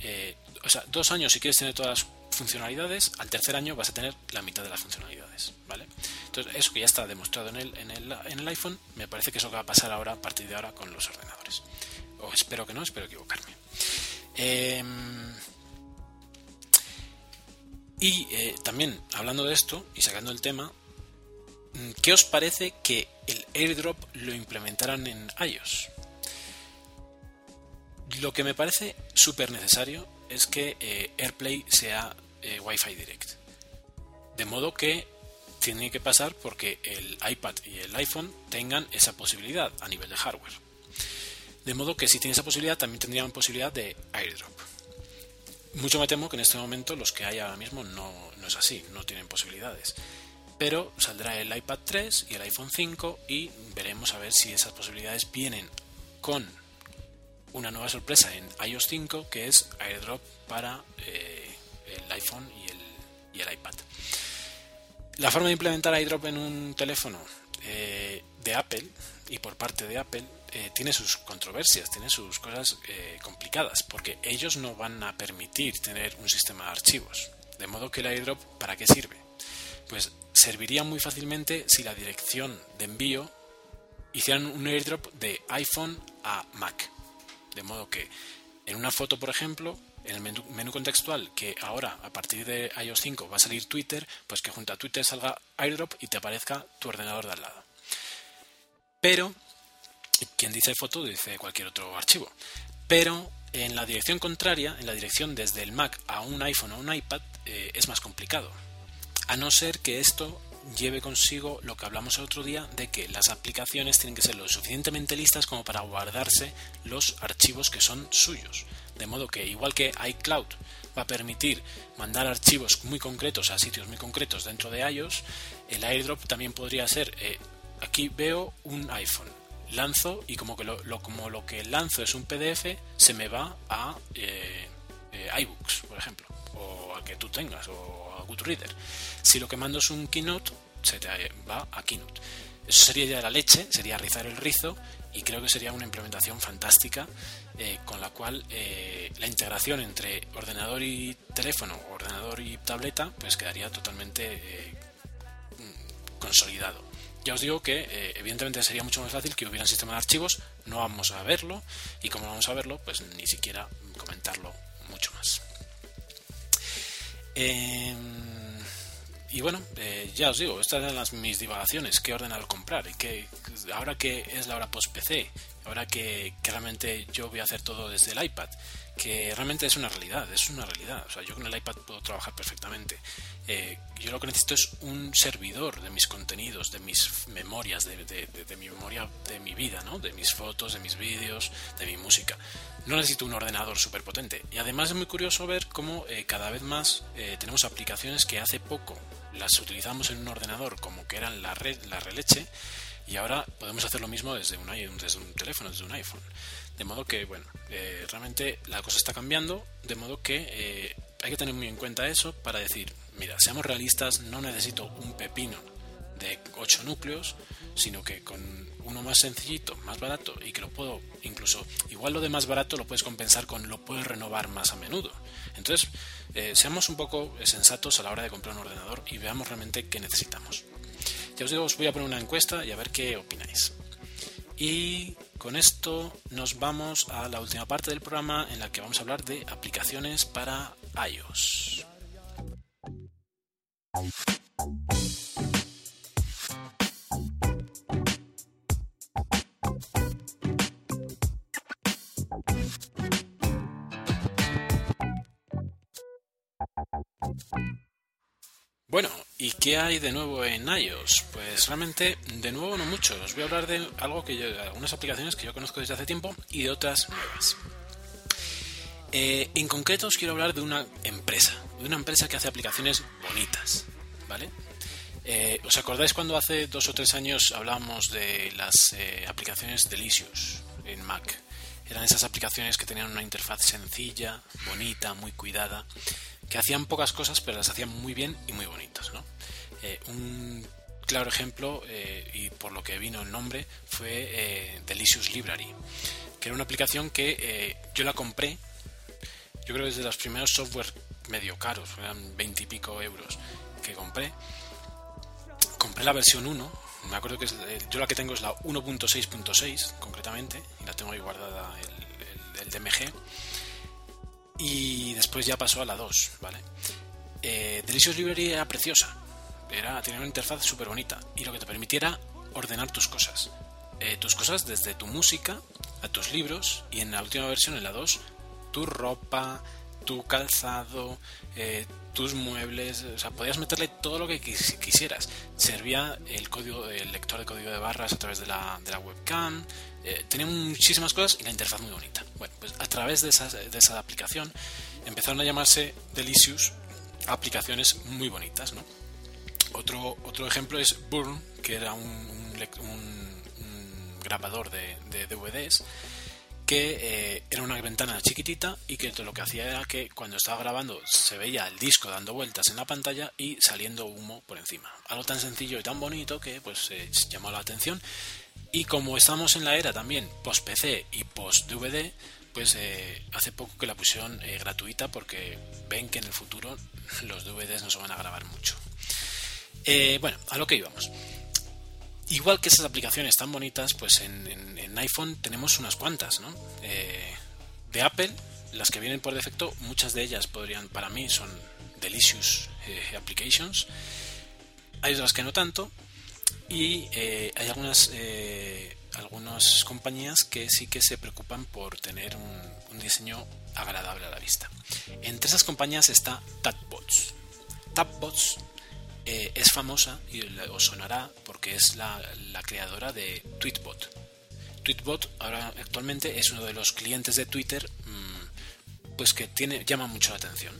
eh, o sea, 2 años si quieres tener todas las funcionalidades, al tercer año vas a tener la mitad de las funcionalidades, ¿vale? Entonces, eso que ya está demostrado en el, en el, en el iPhone, me parece que eso va a pasar ahora, a partir de ahora, con los ordenadores. O espero que no, espero equivocarme. Em, y eh, también, hablando de esto y sacando el tema, mm, ¿qué os parece que el airdrop lo implementaran en iOS? Lo que me parece súper necesario es que eh, AirPlay sea eh, Wi-Fi Direct. De modo que tiene que pasar porque el iPad y el iPhone tengan esa posibilidad a nivel de hardware. De modo que si tiene esa posibilidad, también tendrían posibilidad de airdrop. Mucho me temo que en este momento los que hay ahora mismo no, no es así, no tienen posibilidades. Pero saldrá el iPad 3 y el iPhone 5 y veremos a ver si esas posibilidades vienen con una nueva sorpresa en iOS 5 que es airdrop para eh, el iPhone y el, iPad. La forma de implementar airdrop en un teléfono eh, de Apple y por parte de Apple eh, tiene sus controversias, tiene sus cosas complicadas, porque ellos no van a permitir tener un sistema de archivos. De modo que el airdrop, ¿para qué sirve? Pues serviría muy fácilmente si la dirección de envío hicieran un airdrop de iPhone a Mac. De modo que en una foto, por ejemplo, en el menú, contextual, que ahora a partir de iOS 5 va a salir Twitter, pues que junto a Twitter salga airdrop y te aparezca tu ordenador de al lado. Pero, quien dice foto dice cualquier otro archivo. Pero en la dirección contraria, en la dirección desde el Mac a un iPhone o un iPad, eh, es más complicado. A no ser que esto lleve consigo lo que hablamos el otro día de que las aplicaciones tienen que ser lo suficientemente listas como para guardarse los archivos que son suyos. De modo que igual que iCloud va a permitir mandar archivos muy concretos a sitios muy concretos dentro de iOS, el airdrop también podría ser, eh, aquí veo un iPhone, lanzo y como que lo, como lo que lanzo es un PDF, se me va a eh, eh, iBooks, por ejemplo, o a que tú tengas, o a Goodreader. Si lo que mando es un Keynote, se te va a Keynote. Eso sería ya la leche, sería rizar el rizo y creo que sería una implementación fantástica eh, con la cual eh, la integración entre ordenador y teléfono, ordenador y tableta, pues quedaría totalmente eh, consolidado. Ya os digo que evidentemente sería mucho más fácil que hubiera un sistema de archivos, no vamos a verlo y como vamos a verlo, pues ni siquiera comentarlo mucho más. Em, y bueno, eh, ya os digo, estas eran las, mis divagaciones, qué ordenar comprar, y que ahora que es la hora post-PC, ahora que, realmente yo voy a hacer todo desde el iPad, que realmente es una realidad, es una realidad, o sea, yo con el iPad puedo trabajar perfectamente. Eh, yo lo que necesito es un servidor de mis contenidos, de mis memorias, de, de, mi memoria, de mi vida, ¿no? de mis fotos, de mis vídeos, de mi música. No necesito un ordenador súper potente. Y además es muy curioso ver cómo eh, cada vez más tenemos aplicaciones que hace poco las utilizamos en un ordenador como que eran la, red, la releche y ahora podemos hacer lo mismo desde un, desde un teléfono, desde un iPhone. De modo que, bueno, eh, realmente la cosa está cambiando, de modo que eh, hay que tener muy en cuenta eso para decir, mira, seamos realistas, no necesito un pepino de 8 núcleos, sino que con uno más sencillito, más barato y que lo puedo incluso, igual lo de más barato lo puedes compensar con lo puedes renovar más a menudo. Entonces, eh, seamos un poco sensatos a la hora de comprar un ordenador y veamos realmente qué necesitamos. Ya os digo, os voy a poner una encuesta y a ver qué opináis. Y con esto nos vamos a la última parte del programa en la que vamos a hablar de aplicaciones para iOS. Bueno, ¿y qué hay de nuevo en iOS? Pues realmente, de nuevo no mucho. Os voy a hablar de algo que yo, algunas aplicaciones que yo conozco desde hace tiempo y de otras nuevas. Eh, en concreto os quiero hablar de una empresa, de una empresa que hace aplicaciones bonitas, ¿vale? Eh, ¿Os acordáis cuando hace dos o tres años hablábamos de las eh, aplicaciones Delicious en Mac? Eran esas aplicaciones que tenían una interfaz sencilla, bonita, muy cuidada que hacían pocas cosas, pero las hacían muy bien y muy bonitas. ¿no? Eh, un claro ejemplo, eh, y por lo que vino el nombre, fue eh, Delicious Library, que era una aplicación que yo la compré, yo creo que es de los primeros software medio caros, eran 20 y pico euros que compré. Compré la versión 1, me acuerdo que yo la que tengo es la 1.6.6 concretamente, y la tengo ahí guardada el, el, el DMG y después ya pasó a la 2, ¿vale? Eh, Delicious Library era preciosa, era, tenía una interfaz súper bonita y lo que te permitiera ordenar tus cosas. Eh, tus cosas desde tu música a tus libros y en la última versión, en la 2, tu ropa, tu calzado, eh, tus muebles, o sea, podías meterle todo lo que quisieras. Servía el código, el lector de código de barras a través de la, de la webcam, eh, tenía muchísimas cosas y la interfaz muy bonita. Bueno, pues a través de esa, de esa aplicación empezaron a llamarse Delicious aplicaciones muy bonitas, ¿no? Otro, otro ejemplo es Burn, que era un, un, grabador de, de DVDs que eh, era una ventana chiquitita y que lo que hacía era que cuando estaba grabando se veía el disco dando vueltas en la pantalla y saliendo humo por encima. Algo tan sencillo y tan bonito que pues llamó la atención. Y como estamos en la era también post PC y post DVD, pues eh, hace poco que la pusieron eh, gratuita porque ven que en el futuro los DVDs no se van a grabar mucho. bueno, a lo que íbamos. Igual que esas aplicaciones tan bonitas, pues en, iPhone tenemos unas cuantas, ¿no? Eh, de Apple, las que vienen por defecto, muchas de ellas podrían, para mí, son delicious eh, applications. Hay otras que no tanto. Y eh, hay algunas, algunas compañías que sí que se preocupan por tener un, un diseño agradable a la vista. Entre esas compañías está Tapbots. Tapbots eh, es famosa y os sonará porque es la, creadora de Tweetbot. Tweetbot ahora actualmente es uno de los clientes de Twitter mm, pues que tiene, llama mucho la atención.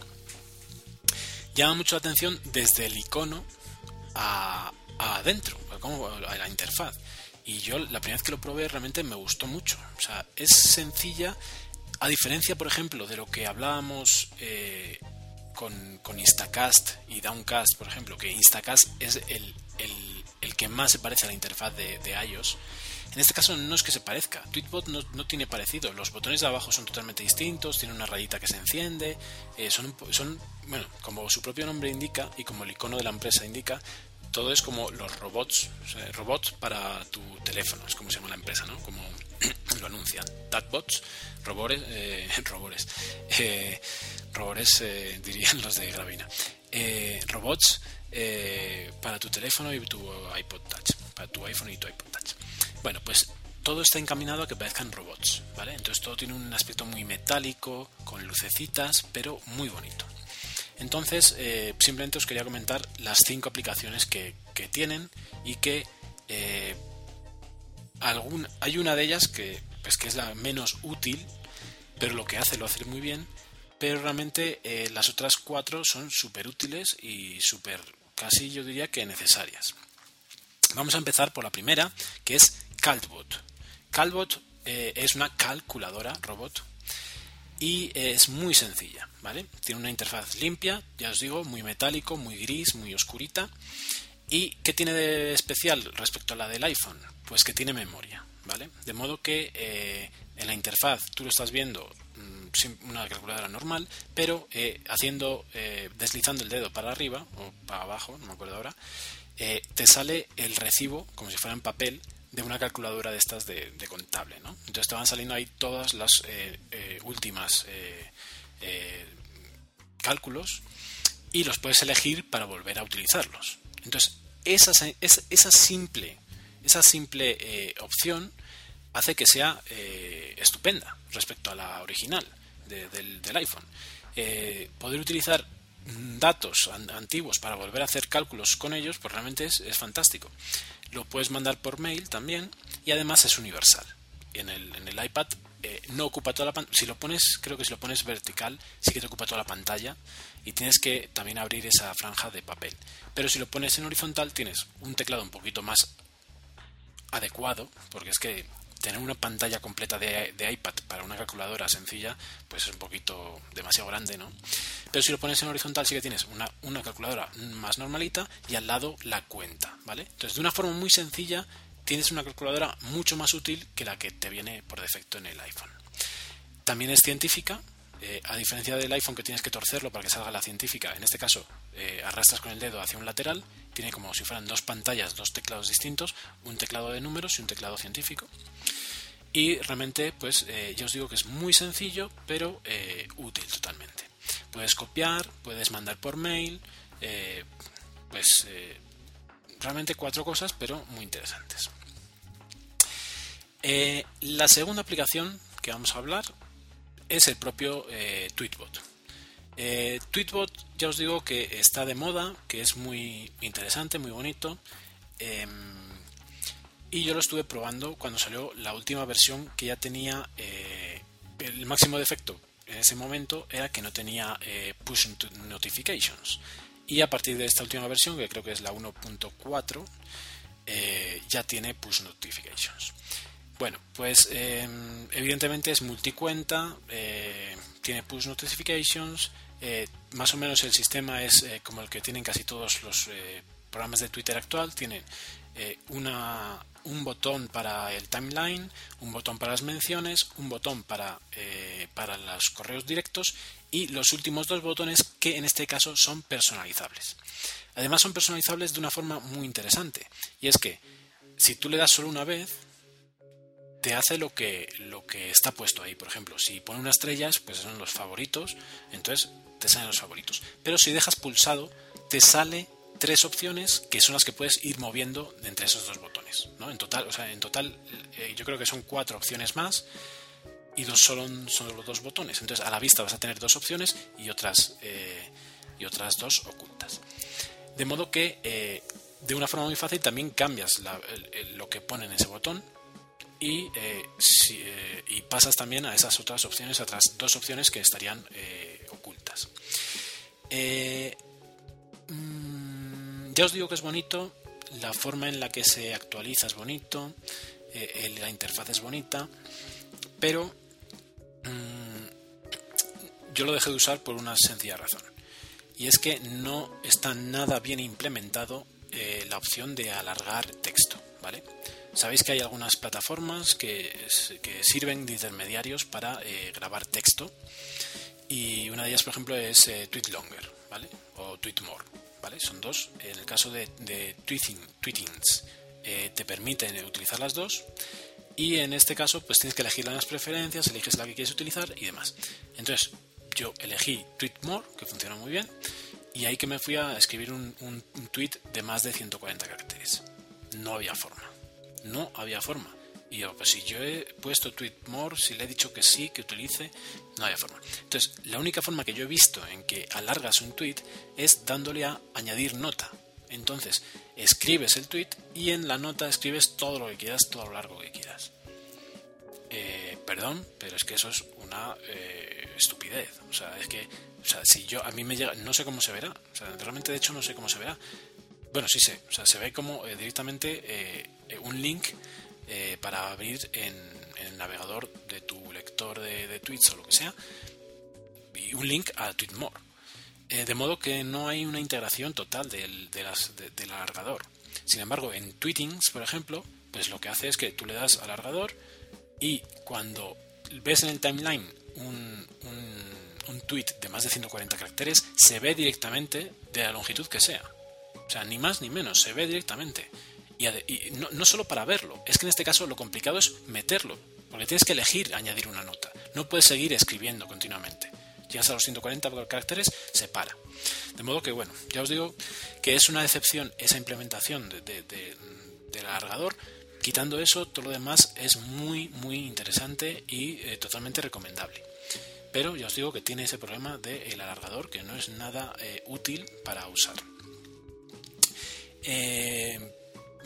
Llama mucho la atención desde el icono a, adentro, a la interfaz. Y yo la primera vez que lo probé realmente me gustó mucho. O sea, es sencilla, a diferencia, por ejemplo, de lo que hablábamos eh, con, Instacast y Downcast, por ejemplo, que Instacast es el, que más se parece a la interfaz de, iOS. En este caso no es que se parezca, Tweetbot no, tiene parecido, los botones de abajo son totalmente distintos, tiene una rayita que se enciende, eh, son, bueno, como su propio nombre indica y como el icono de la empresa indica, todo es como los robots, robots para tu teléfono, es como se llama la empresa, ¿no? Como lo anuncian, Tatbots, robores, eh, robores, eh, robores eh, dirían los de Gravina, robots para tu teléfono y tu iPod Touch, para tu iPhone y tu iPod Touch. Bueno, pues todo está encaminado a que parezcan robots, ¿vale? Entonces todo tiene un aspecto muy metálico, con lucecitas, pero muy bonito. Entonces, simplemente os quería comentar las cinco aplicaciones que, tienen y que hay una de ellas que, pues, que es la menos útil, pero lo que hace lo hace muy bien pero realmente eh, las otras cuatro son súper útiles y súper casi yo diría que necesarias. Vamos a empezar por la primera, que es CaltBot. CaltBot eh, es una calculadora robot y es muy sencilla, ¿vale? Tiene una interfaz limpia, ya os digo, muy metálico, muy gris, muy oscurita. ¿Y qué tiene de especial respecto a la del iPhone? Pues que tiene memoria, ¿vale? De modo que eh, en la interfaz tú lo estás viendo una calculadora normal, pero eh, haciendo, eh, deslizando el dedo para arriba o para abajo, no me acuerdo ahora, te sale el recibo, como si fuera en papel, de una calculadora de estas de, contable. Entonces te van saliendo ahí todas las últimas cálculos y los puedes elegir para volver a utilizarlos. Entonces, esa, esa simple, esa simple opción hace que sea estupenda respecto a la original del, iPhone. Eh, poder utilizar datos antiguos para volver a hacer cálculos con ellos, pues realmente es, fantástico. Lo puedes mandar por mail también y además es universal. En el, en el iPad eh, no ocupa toda la pantalla. Si lo pones, creo que si lo pones vertical, sí que te ocupa toda la pantalla y tienes que también abrir esa franja de papel. Pero si lo pones en horizontal, tienes un teclado un poquito más adecuado, porque es que tener una pantalla completa de, iPad para una calculadora sencilla, pues es un poquito demasiado grande, ¿no? Pero si lo pones en horizontal sí que tienes una, una calculadora más normalita y al lado la cuenta, ¿vale? Entonces, de una forma muy sencilla, tienes una calculadora mucho más útil que la que te viene por defecto en el iPhone. También es científica, eh, a diferencia del iPhone que tienes que torcerlo para que salga la científica, en este caso eh, arrastras con el dedo hacia un lateral, tiene como si fueran dos pantallas, dos teclados distintos, un teclado de números y un teclado científico. Y realmente, pues eh, yo os digo que es muy sencillo, pero útil totalmente. Puedes copiar, puedes mandar por mail, pues realmente cuatro cosas, pero muy interesantes. la segunda aplicación que vamos a hablar es el propio eh, Tweetbot. Tweetbot ya os digo que está de moda, que es muy interesante, muy bonito. Em, y yo lo estuve probando cuando salió la última versión que ya tenía el máximo defecto en ese momento era que no tenía push notifications y a partir de esta última versión, que creo que es la 1.4, eh, ya tiene push notifications. Bueno, pues em, evidentemente es multicuenta, eh, tiene push notifications, eh, más o menos el sistema es como el que tienen casi todos los programas de Twitter actual, tienen una, un botón para el timeline, un botón para las menciones, un botón para, para los correos directos y los últimos dos botones que en este caso son personalizables. Además son personalizables de una forma muy interesante y es que si tú le das solo una vez te hace lo que, lo que está puesto ahí. Por ejemplo, si pone unas estrellas, pues son los favoritos, entonces te salen los favoritos. Pero si dejas pulsado, te sale tres opciones que son las que puedes ir moviendo entre esos dos botones. ¿no? En total, o sea, en total eh, yo creo que son cuatro opciones más y dos solo son los dos botones. Entonces a la vista vas a tener dos opciones y otras, eh, y otras dos ocultas. De modo que eh, de una forma muy fácil también cambias lo que pone en ese botón y, eh, y, pasas también a esas otras opciones, a otras dos opciones que estarían ocultas. Mm, ya os digo que es bonito, la forma en la que se actualiza es bonito, la interfaz es bonita, pero Mm, yo lo dejé de usar por una sencilla razón. Y es que no está nada bien implementado eh, la opción de alargar texto, ¿vale? Sabéis que hay algunas plataformas que, sirven de intermediarios para eh, grabar texto y una de ellas, por ejemplo, es eh, TweetLonger, ¿vale? O TweetMore, ¿vale? Son dos. En el caso de, tweeting, Tweetings te permiten utilizar las dos y en este caso pues tienes que elegir las preferencias, eliges la que quieres utilizar y demás. Entonces yo elegí Tweetmore, que funciona muy bien, y ahí que me fui a escribir un, tweet de más de 140 caracteres. No había forma. No había forma. Y yo, pues si yo he puesto Tweetmore, si le he dicho que sí, que utilice, no había forma. Entonces, la única forma que yo he visto en que alargas un tweet es dándole a añadir nota. Entonces, escribes el tweet y en la nota escribes todo lo que quieras, todo lo largo que quieras. Eh, perdón, pero es que eso es una eh, estupidez. O sea, es que, o sea, si yo, a mí me llega, no sé cómo se verá. O sea, realmente de hecho no sé cómo se verá. Bueno, sí sé, o sea, se ve como eh, directamente un link para abrir en, el navegador de tu lector de, tweets o lo que sea, y un link a Tweetmore. de modo que no hay una integración total del, del alargador. Sin embargo, en Tweetings, por ejemplo, pues lo que hace es que tú le das alargador y cuando ves en el timeline un, un, tweet de más de 140 caracteres, se ve directamente de la longitud que sea. O sea, ni más ni menos, se ve directamente. Y, no, solo para verlo, es que en este caso lo complicado es meterlo, porque tienes que elegir añadir una nota. No puedes seguir escribiendo continuamente. Llegas a los 140 caracteres, se para. De modo que, bueno, ya os digo que es una decepción esa implementación del alargador, Quitando eso, todo lo demás es muy, muy interesante y eh, totalmente recomendable. Pero ya os digo que tiene ese problema del alargador que no es nada eh, útil para usar. Eh,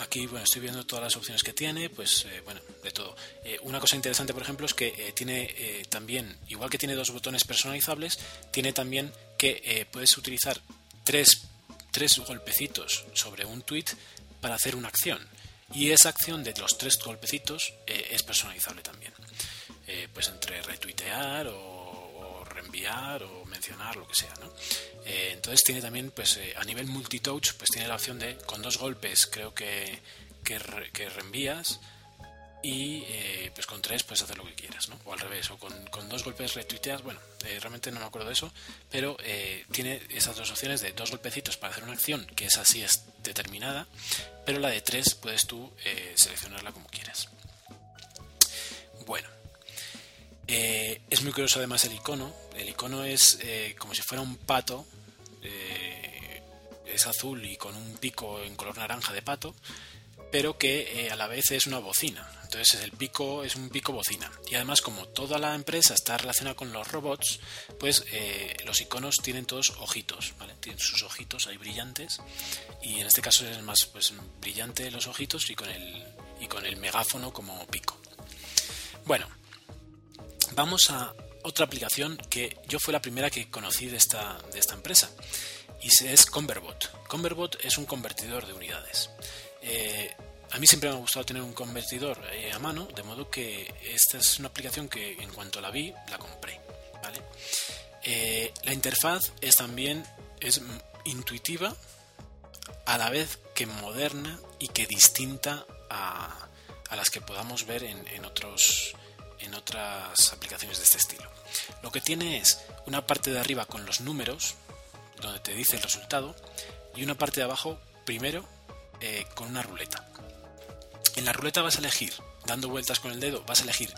aquí bueno, estoy viendo todas las opciones que tiene, pues bueno, de todo. una cosa interesante, por ejemplo, es que tiene también, igual que tiene dos botones personalizables, tiene también que puedes utilizar tres, tres golpecitos sobre un tweet para hacer una acción. Y esa acción de los tres golpecitos eh, es personalizable también. Eh, pues entre retuitear o, reenviar o mencionar, lo que sea. Eh, entonces tiene también, pues a nivel multitouch, pues tiene la opción de con dos golpes creo que, que, reenvías y pues con tres puedes hacer lo que quieras. O al revés, o con, con dos golpes retuiteas, bueno, realmente no me acuerdo de eso, pero tiene esas dos opciones de dos golpecitos para hacer una acción que es así es determinada pero la de 3 puedes tú eh, seleccionarla como quieras. Bueno, eh, es muy curioso además el icono. El icono es eh, como si fuera un pato, es azul y con un pico en color naranja de pato, pero que a la vez es una bocina. Entonces el pico es un pico bocina. Y además como toda la empresa está relacionada con los robots, pues eh, los iconos tienen todos ojitos, ¿vale? Tienen sus ojitos ahí brillantes. Y en este caso es más pues, brillante los ojitos y con el, y con el megáfono como pico. Bueno, vamos a otra aplicación que yo fue la primera que conocí de esta, de esta empresa y es Converbot. Converbot es un convertidor de unidades. Eh, a mí siempre me ha gustado tener un convertidor eh, a mano, de modo que esta es una aplicación que en cuanto la vi, la compré. Eh, la interfaz es también es intuitiva, a la vez que moderna y que distinta a, las que podamos ver en, otros, en otras aplicaciones de este estilo. Lo que tiene es una parte de arriba con los números, donde te dice el resultado, y una parte de abajo, primero, eh, con una ruleta. En la ruleta vas a elegir, dando vueltas con el dedo, vas a elegir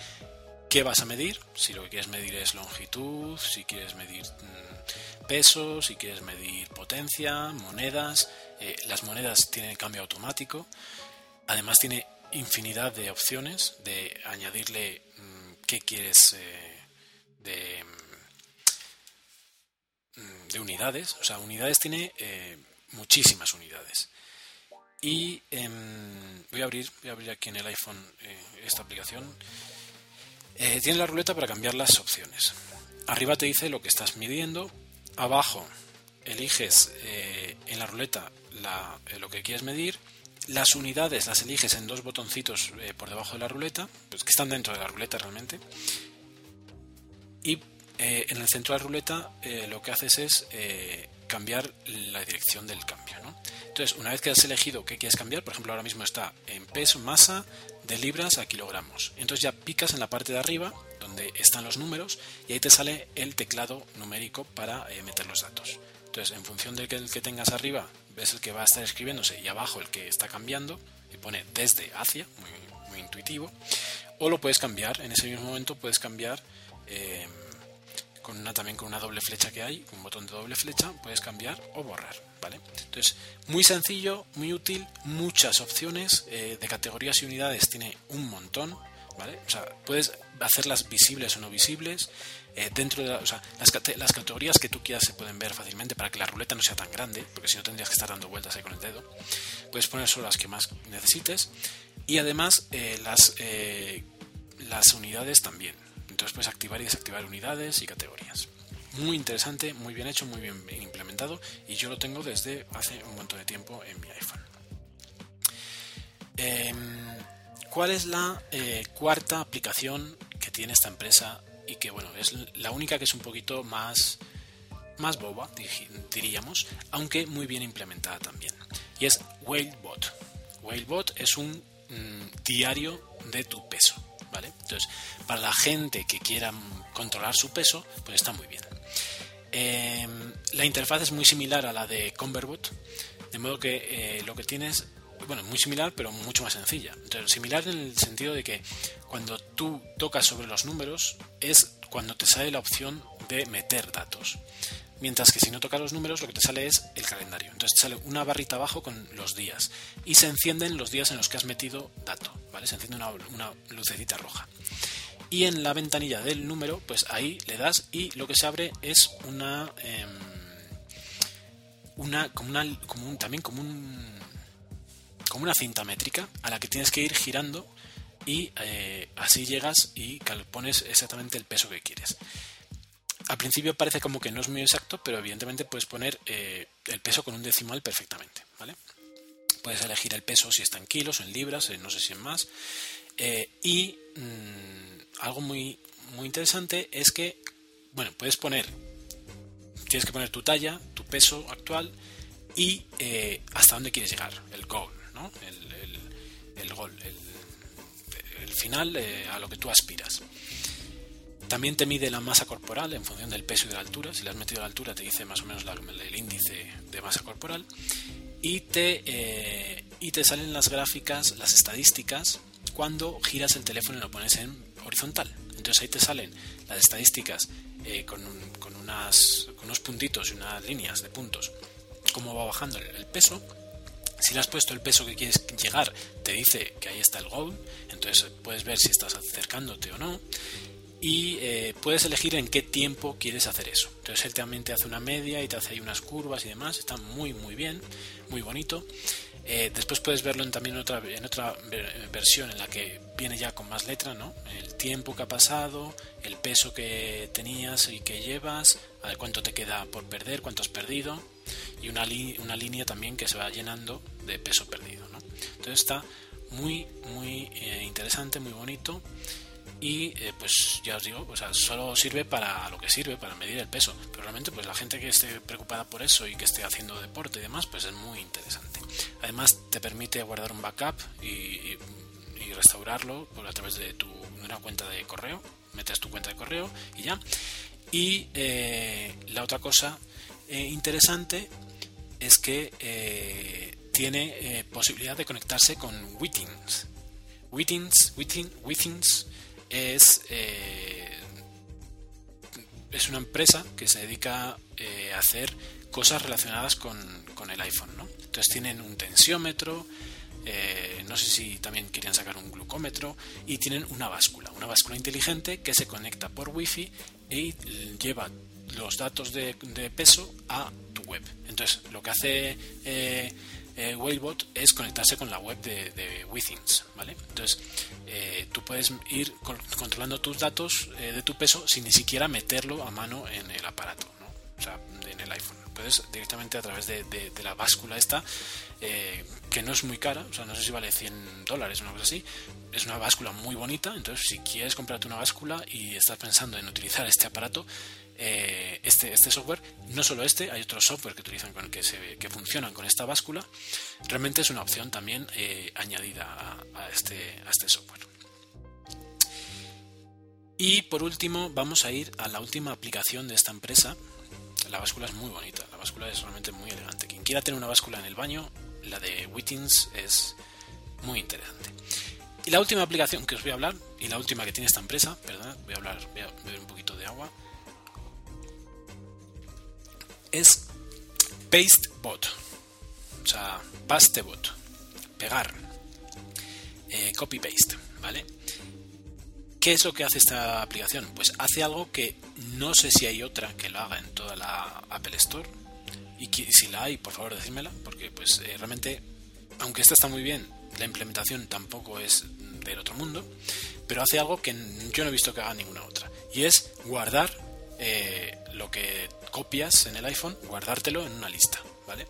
qué vas a medir, si lo que quieres medir es longitud, si quieres medir mm, peso, si quieres medir potencia, monedas. Eh, las monedas tienen cambio automático. Además tiene infinidad de opciones de añadirle qué quieres eh, de, mm, de, unidades. O sea, unidades tiene eh, muchísimas unidades. Y em, voy a abrir, voy a abrir aquí en el iPhone eh, esta aplicación. Tiene la ruleta para cambiar las opciones. Arriba te dice lo que estás midiendo. Abajo eliges en la ruleta lo que quieres medir. Las unidades las eliges en dos botoncitos por debajo de la ruleta, pues que están dentro de la ruleta realmente. Y en el centro de la ruleta lo que haces es cambiar la dirección del cambio. Entonces, una vez que has elegido qué quieres cambiar, por ejemplo, ahora mismo está en peso, masa, de libras a kilogramos. Entonces ya picas en la parte de arriba, donde están los números, y ahí te sale el teclado numérico para eh, meter los datos. Entonces, en función del que, el que tengas arriba, ves el que va a estar escribiéndose y abajo el que está cambiando, y pone desde hacia, muy, intuitivo, o lo puedes cambiar, en ese mismo momento puedes cambiar eh, con una, también con una doble flecha que hay, un botón de doble flecha, puedes cambiar o borrar. ¿vale? Entonces, muy sencillo, muy útil, muchas opciones eh, de categorías y unidades, tiene un montón. ¿vale? O sea, puedes hacerlas visibles o no visibles. Eh, dentro de las, categorías que tú quieras se pueden ver fácilmente para que la ruleta no sea tan grande, porque si no tendrías que estar dando vueltas ahí con el dedo. Puedes poner solo las que más necesites y además eh, las, las unidades también. Entonces puedes activar y desactivar unidades y categorías. Muy interesante, muy bien hecho, muy bien implementado y yo lo tengo desde hace un montón de tiempo en mi iPhone. Em, ¿Cuál es la eh, cuarta aplicación que tiene esta empresa y que bueno es la única que es un poquito más más boba diríamos, aunque muy bien implementada también y es Whalebot. Whalebot es un mm, diario de tu peso. Entonces, para la gente que quiera controlar su peso, pues está muy bien. Em, la interfaz es muy similar a la de Converbot, de modo que eh, lo que tienes, bueno, muy similar, pero mucho más sencilla. Similar en el sentido de que cuando tú tocas sobre los números es cuando te sale la opción de meter datos. Mientras que si no tocas los números, lo que te sale es el calendario. Entonces te sale una barrita abajo con los días. Y se encienden los días en los que has metido dato. ¿vale? Se enciende una, lucecita roja. Y en la ventanilla del número, pues ahí le das y lo que se abre es una. Em, una, una como un, también como un como una cinta métrica a la que tienes que ir girando y eh, así llegas y pones exactamente el peso que quieres al principio parece como que no es muy exacto, pero evidentemente puedes poner eh, el peso con un decimal perfectamente, ¿vale? Puedes elegir el peso si está en kilos, en libras, no sé si en más. Eh, y mm, algo muy, muy interesante es que, bueno, puedes poner, tienes que poner tu talla, tu peso actual y hasta dónde quieres llegar, el goal, ¿no? El, el, goal, el, final a lo que tú aspiras. También te mide la masa corporal en función del peso y de la altura. Si le has metido la altura te dice más o menos el índice de masa corporal. Y te, eh, y te salen las gráficas, las estadísticas, cuando giras el teléfono y lo pones en horizontal. Entonces ahí te salen las estadísticas eh, con, con, unas, con unos puntitos y unas líneas de puntos, cómo va bajando el peso Si le has puesto el peso que quieres llegar, te dice que ahí está el goal, entonces puedes ver si estás acercándote o no. Y eh, puedes elegir en qué tiempo quieres hacer eso. Entonces él también te hace una media y te hace ahí unas curvas y demás. Está muy muy bien, muy bonito. Eh, después puedes verlo en, también en otra, en otra versión en la que viene ya con más letra, ¿no? El tiempo que ha pasado, el peso que tenías y que llevas, a ver cuánto te queda por perder, cuánto has perdido, y una, una línea también que se va llenando de peso perdido. Entonces está muy, muy eh, interesante, muy bonito y eh, pues ya os digo, o sea, solo sirve para lo que sirve, para medir el peso, pero realmente pues la gente que esté preocupada por eso y que esté haciendo deporte y demás, pues es muy interesante. Además te permite guardar un backup y, restaurarlo por, a través de tu una cuenta de correo, metes tu cuenta de correo y ya. Y eh, la otra cosa eh, interesante es que tiene posibilidad de conectarse con Wittings. Wittings, Wittings es, eh, es una empresa que se dedica eh, a hacer cosas relacionadas con, el iPhone. ¿no? Entonces tienen un tensiómetro, eh, no sé si también querían sacar un glucómetro y tienen una báscula, una báscula inteligente que se conecta por wifi y lleva los datos de, peso a tu web. Entonces lo que hace eh, Whalebot es conectarse con la web de, de Withings, ¿vale? Entonces, eh, tú puedes ir controlando tus datos eh, de tu peso sin ni siquiera meterlo a mano en el aparato, ¿no? O sea, en el iPhone. Puedes directamente a través de, la báscula esta, que no es muy cara, o sea, no sé si vale 100 dólares o una cosa así, es una báscula muy bonita, entonces si quieres comprarte una báscula y estás pensando en utilizar este aparato, eh, este, este software, no solo este, hay otros software que utilizan con que, se, que funcionan con esta báscula, realmente es una opción también eh, añadida a, este, a este software. Y por último, vamos a ir a la última aplicación de esta empresa. La báscula es muy bonita, la báscula es realmente muy elegante. Quien quiera tener una báscula en el baño, la de Wittings es muy interesante. Y la última aplicación que os voy a hablar, y la última que tiene esta empresa, perdón, voy a hablar, voy a beber un poquito de agua es PasteBot, o sea, PasteBot, pegar, eh, copy-paste, ¿vale? ¿Qué es lo que hace esta aplicación? Pues hace algo que no sé si hay otra que lo haga en toda la Apple Store. Y si la hay, por favor, decídmela, porque pues eh, realmente, aunque esta está muy bien, la implementación tampoco es del otro mundo, pero hace algo que yo no he visto que haga ninguna otra. Y es guardar eh, lo que copias en el iPhone, guardártelo en una lista, ¿vale?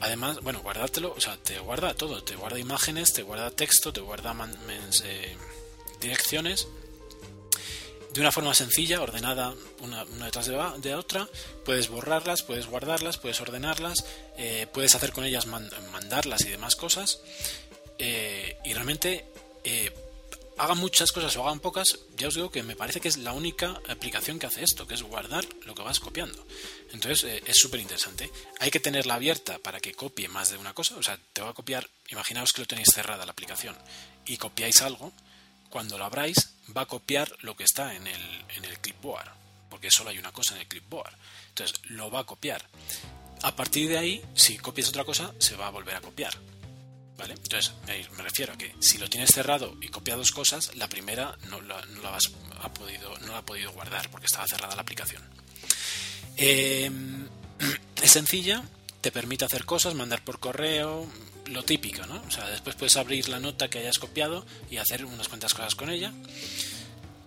Además, bueno, guardártelo, o sea, te guarda todo, te guarda imágenes, te guarda texto, te guarda eh, direcciones de una forma sencilla, ordenada una, detrás de, otra, puedes borrarlas, puedes guardarlas, puedes ordenarlas, eh, puedes hacer con ellas mandarlas y demás cosas. Y realmente hagan muchas cosas o hagan pocas, ya os digo que me parece que es la única aplicación que hace esto, que es guardar lo que vas copiando. Entonces eh, es súper interesante. Hay que tenerla abierta para que copie más de una cosa. O sea, te va a copiar, imaginaos que lo tenéis cerrada la aplicación y copiáis algo, cuando lo abráis va a copiar lo que está en el, en el clipboard, porque solo hay una cosa en el clipboard. Entonces lo va a copiar. A partir de ahí, si copias otra cosa, se va a volver a copiar. ¿Vale? Entonces, me refiero a que si lo tienes cerrado y copia dos cosas, la primera no la, ha podido, no la ha podido guardar porque estaba cerrada la aplicación. Em, es sencilla, te permite hacer cosas, mandar por correo, lo típico, ¿no? O sea, después puedes abrir la nota que hayas copiado y hacer unas cuantas cosas con ella.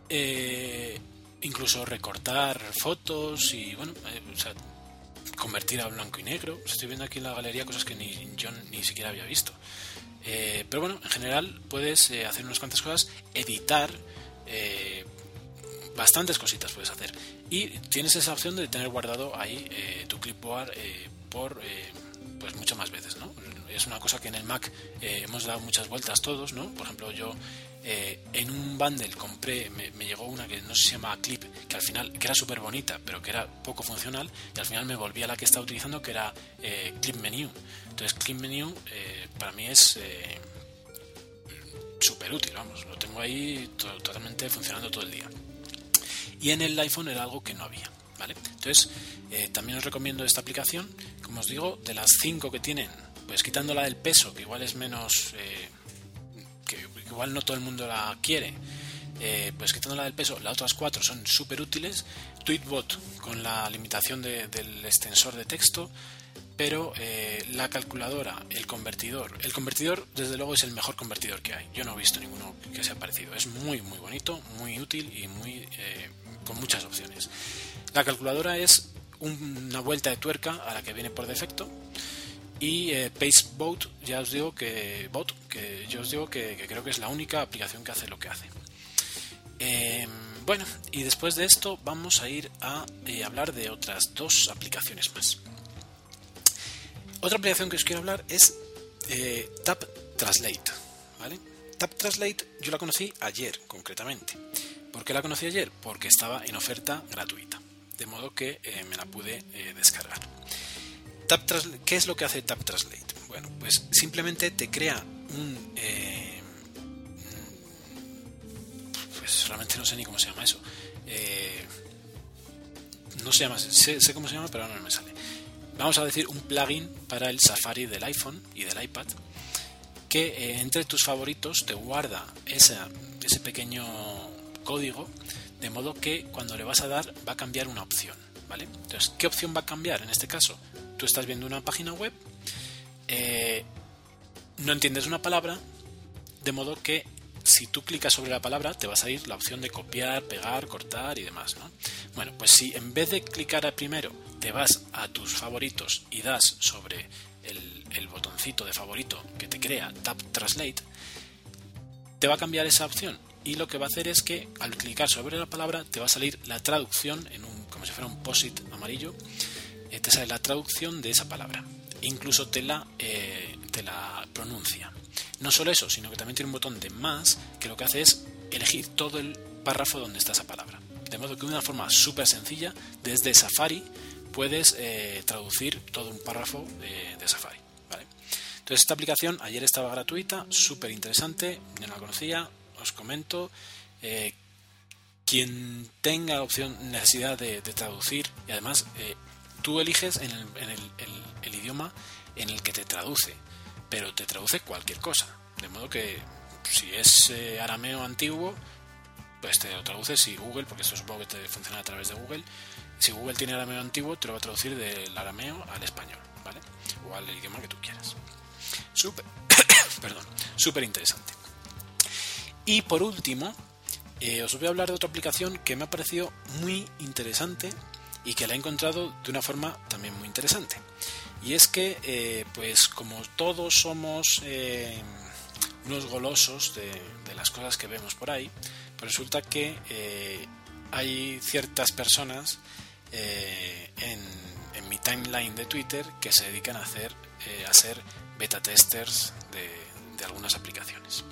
Eh, incluso recortar fotos y, bueno, eh, o sea, convertir a blanco y negro. Estoy viendo aquí en la galería cosas que ni yo ni siquiera había visto. Eh, pero bueno, en general puedes eh, hacer unas cuantas cosas, editar, eh, bastantes cositas puedes hacer. Y tienes esa opción de tener guardado ahí tu clipboard por pues muchas más veces, ¿no? Es una cosa que en el Mac hemos dado muchas vueltas todos, ¿no? Por ejemplo, yo eh, en un bundle compré, me, llegó una que no se llama Clip, que al final, que era súper bonita, pero que era poco funcional, y al final me volví a la que estaba utilizando, que era eh, Clip Menu. Entonces, Clip Menu eh, para mí es súper útil, vamos, lo tengo ahí totalmente funcionando todo el día. Y en el iPhone era algo que no había, ¿vale? Entonces, también os recomiendo esta aplicación, como os digo, de las cinco que tienen pues quitándola del peso, que igual es menos, igual no todo el mundo la quiere, eh, pues quitándola del peso, las otras cuatro son súper útiles. Tweetbot con la limitación del extensor de texto, pero eh, la calculadora, el convertidor, el convertidor desde luego es el mejor convertidor que hay. Yo no he visto ninguno que sea parecido. Es muy muy bonito, muy útil y muy con muchas opciones. La calculadora es una vuelta de tuerca a la que viene por defecto y eh, ya os digo que bot que yo os digo que, creo que es la única aplicación que hace lo que hace em, bueno y después de esto vamos a ir a eh, hablar de otras dos aplicaciones más otra aplicación que os quiero hablar es eh, Tap Translate ¿vale? Tap Translate yo la conocí ayer concretamente ¿por qué la conocí ayer? porque estaba en oferta gratuita de modo que eh, me la pude eh, descargar. ¿Qué es lo que hace Tap Translate? Bueno, pues simplemente te crea un... Eh, pues realmente no sé ni cómo se llama eso. no se llama, sé, cómo se llama, pero ahora no me sale. Vamos a decir un plugin para el Safari del iPhone y del iPad que entre tus favoritos te guarda ese pequeño código de modo que cuando le vas a dar va a cambiar una opción, ¿vale? Entonces, ¿qué opción va a cambiar en este caso? Tú estás viendo una página web, eh, no entiendes una palabra, de modo que si tú clicas sobre la palabra te va a salir la opción de copiar, pegar, cortar y demás, ¿no? Bueno, pues si en vez de clicar a primero te vas a tus favoritos y das sobre el, el botoncito de favorito que te crea Tap Translate, te va a cambiar esa opción y lo que va a hacer es que al clicar sobre la palabra te va a salir la traducción en un como si fuera un posit amarillo eh, te sale la traducción de esa palabra. Incluso te la eh, te la pronuncia. No solo eso sino que también tiene un botón de más que lo que hace es elegir todo el párrafo donde está esa palabra. De modo que de una forma súper sencilla desde Safari puedes eh, traducir todo un párrafo de, Safari entonces esta aplicación ayer estaba gratuita súper interesante yo no la conocía os comento. Eh, quien tenga opción, necesidad de, traducir, y además eh, tú eliges en, el, idioma en el que te traduce, pero te traduce cualquier cosa. De modo que si es eh, arameo antiguo, pues te lo traduce si Google, porque esto supongo que te funciona a través de Google, si Google tiene arameo antiguo, te lo va a traducir del arameo al español, ¿vale? O al idioma que tú quieras. Súper, perdón, súper interesante. Y por último, eh, os voy a hablar de otra aplicación que me ha parecido muy interesante y que la he encontrado de una forma también muy interesante. Y es que, eh, pues como todos somos eh, unos golosos de, las cosas que vemos por ahí, pues resulta que hay ciertas personas en, mi timeline de Twitter que se dedican a hacer ser beta testers de algunas aplicaciones.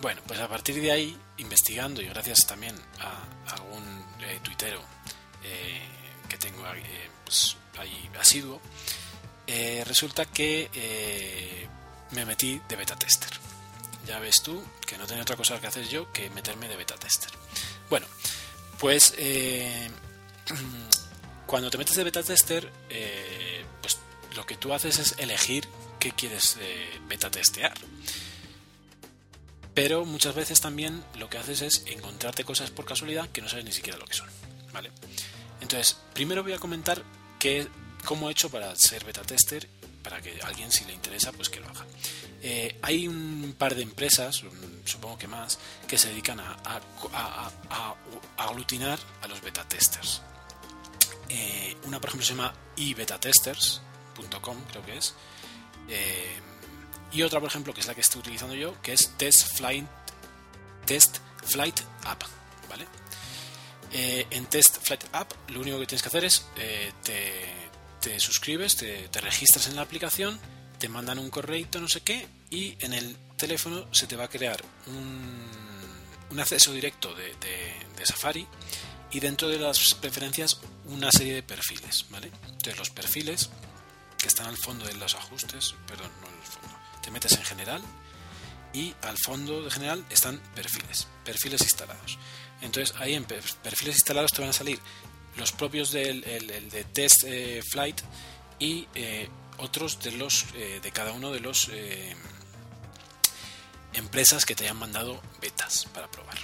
Bueno, pues a partir de ahí, investigando y gracias también a, algún eh, tuitero eh, que tengo eh, pues, ahí asiduo, resulta que me metí de beta tester. Ya ves tú que no tenía otra cosa que hacer yo que meterme de beta tester. Bueno, pues cuando te metes de beta tester, pues lo que tú haces es elegir qué quieres beta testear pero muchas veces también lo que haces es encontrarte cosas por casualidad que no sabes ni siquiera lo que son. ¿vale? Entonces, primero voy a comentar qué, cómo he hecho para ser beta tester, para que alguien si le interesa, pues que lo haga. Eh, hay un par de empresas, supongo que más, que se dedican a, a, aglutinar a los beta testers. Eh, una, por ejemplo, se llama ebetatesters.com, creo que es. Eh, y otra, por ejemplo, que es la que estoy utilizando yo, que es Test Flight, Test Flight App. ¿vale? Eh, en Test Flight App lo único que tienes que hacer es eh, te, suscribes, te, registras en la aplicación, te mandan un correo, no sé qué, y en el teléfono se te va a crear un, un acceso directo de, de, Safari y dentro de las preferencias una serie de perfiles, ¿vale? Entonces los perfiles que están al fondo de los ajustes, perdón, no en el fondo, te metes en general y al fondo de general están perfiles, perfiles instalados. Entonces ahí en perfiles instalados te van a salir los propios del de test eh, flight y eh, otros de los de cada uno de los empresas que te hayan mandado betas para probar.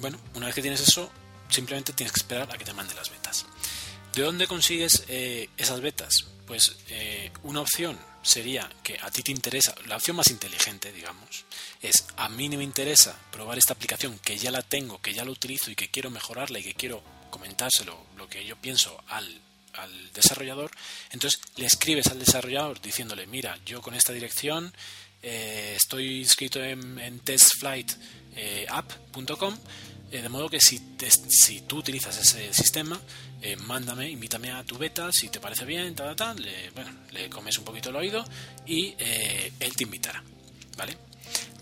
bueno, una vez que tienes eso, simplemente tienes que esperar a que te mande las betas. ¿De dónde consigues esas betas? Pues una opción sería que a ti te interesa, la opción más inteligente, digamos, es a mí me interesa probar esta aplicación que ya la tengo, que ya la utilizo y que quiero mejorarla y que quiero comentárselo lo que yo pienso al, desarrollador, entonces le escribes al desarrollador diciéndole, mira, yo con esta dirección eh, estoy inscrito en, testflightapp.com, eh, eh, de modo que si, si tú utilizas ese sistema, eh, mándame, invítame a tu beta, si te parece bien, tal, tal, le, bueno, le comes un poquito el oído y eh, él te invitará, ¿vale?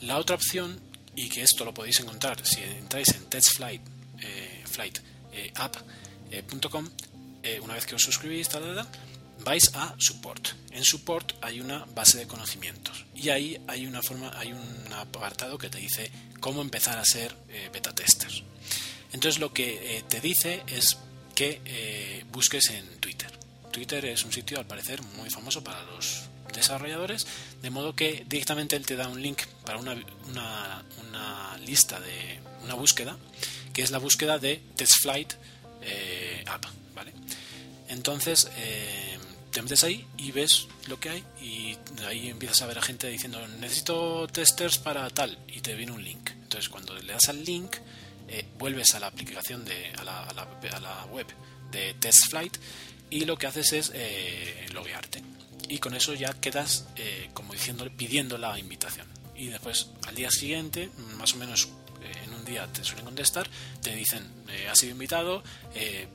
La otra opción, y que esto lo podéis encontrar si entráis en testflight.app.com, una vez que os suscribís, tal, tal, tal, vais a support. En support hay una base de conocimientos y ahí hay una forma, hay un apartado que te dice cómo empezar a ser beta testers. Entonces lo que te dice es que eh, busques en Twitter. Twitter es un sitio al parecer muy famoso para los desarrolladores, de modo que directamente él te da un link para una, una, lista de una búsqueda, que es la búsqueda de TestFlight eh, App. ¿vale? Entonces eh, te metes ahí y ves lo que hay y ahí empiezas a ver a gente diciendo necesito testers para tal y te viene un link. Entonces cuando le das al link eh, vuelves a la aplicación de a la, a la, web de Test Flight y lo que haces es eh, loguearte y con eso ya quedas eh, como diciendo pidiendo la invitación y después al día siguiente más o menos en día te suelen contestar te dicen has sido invitado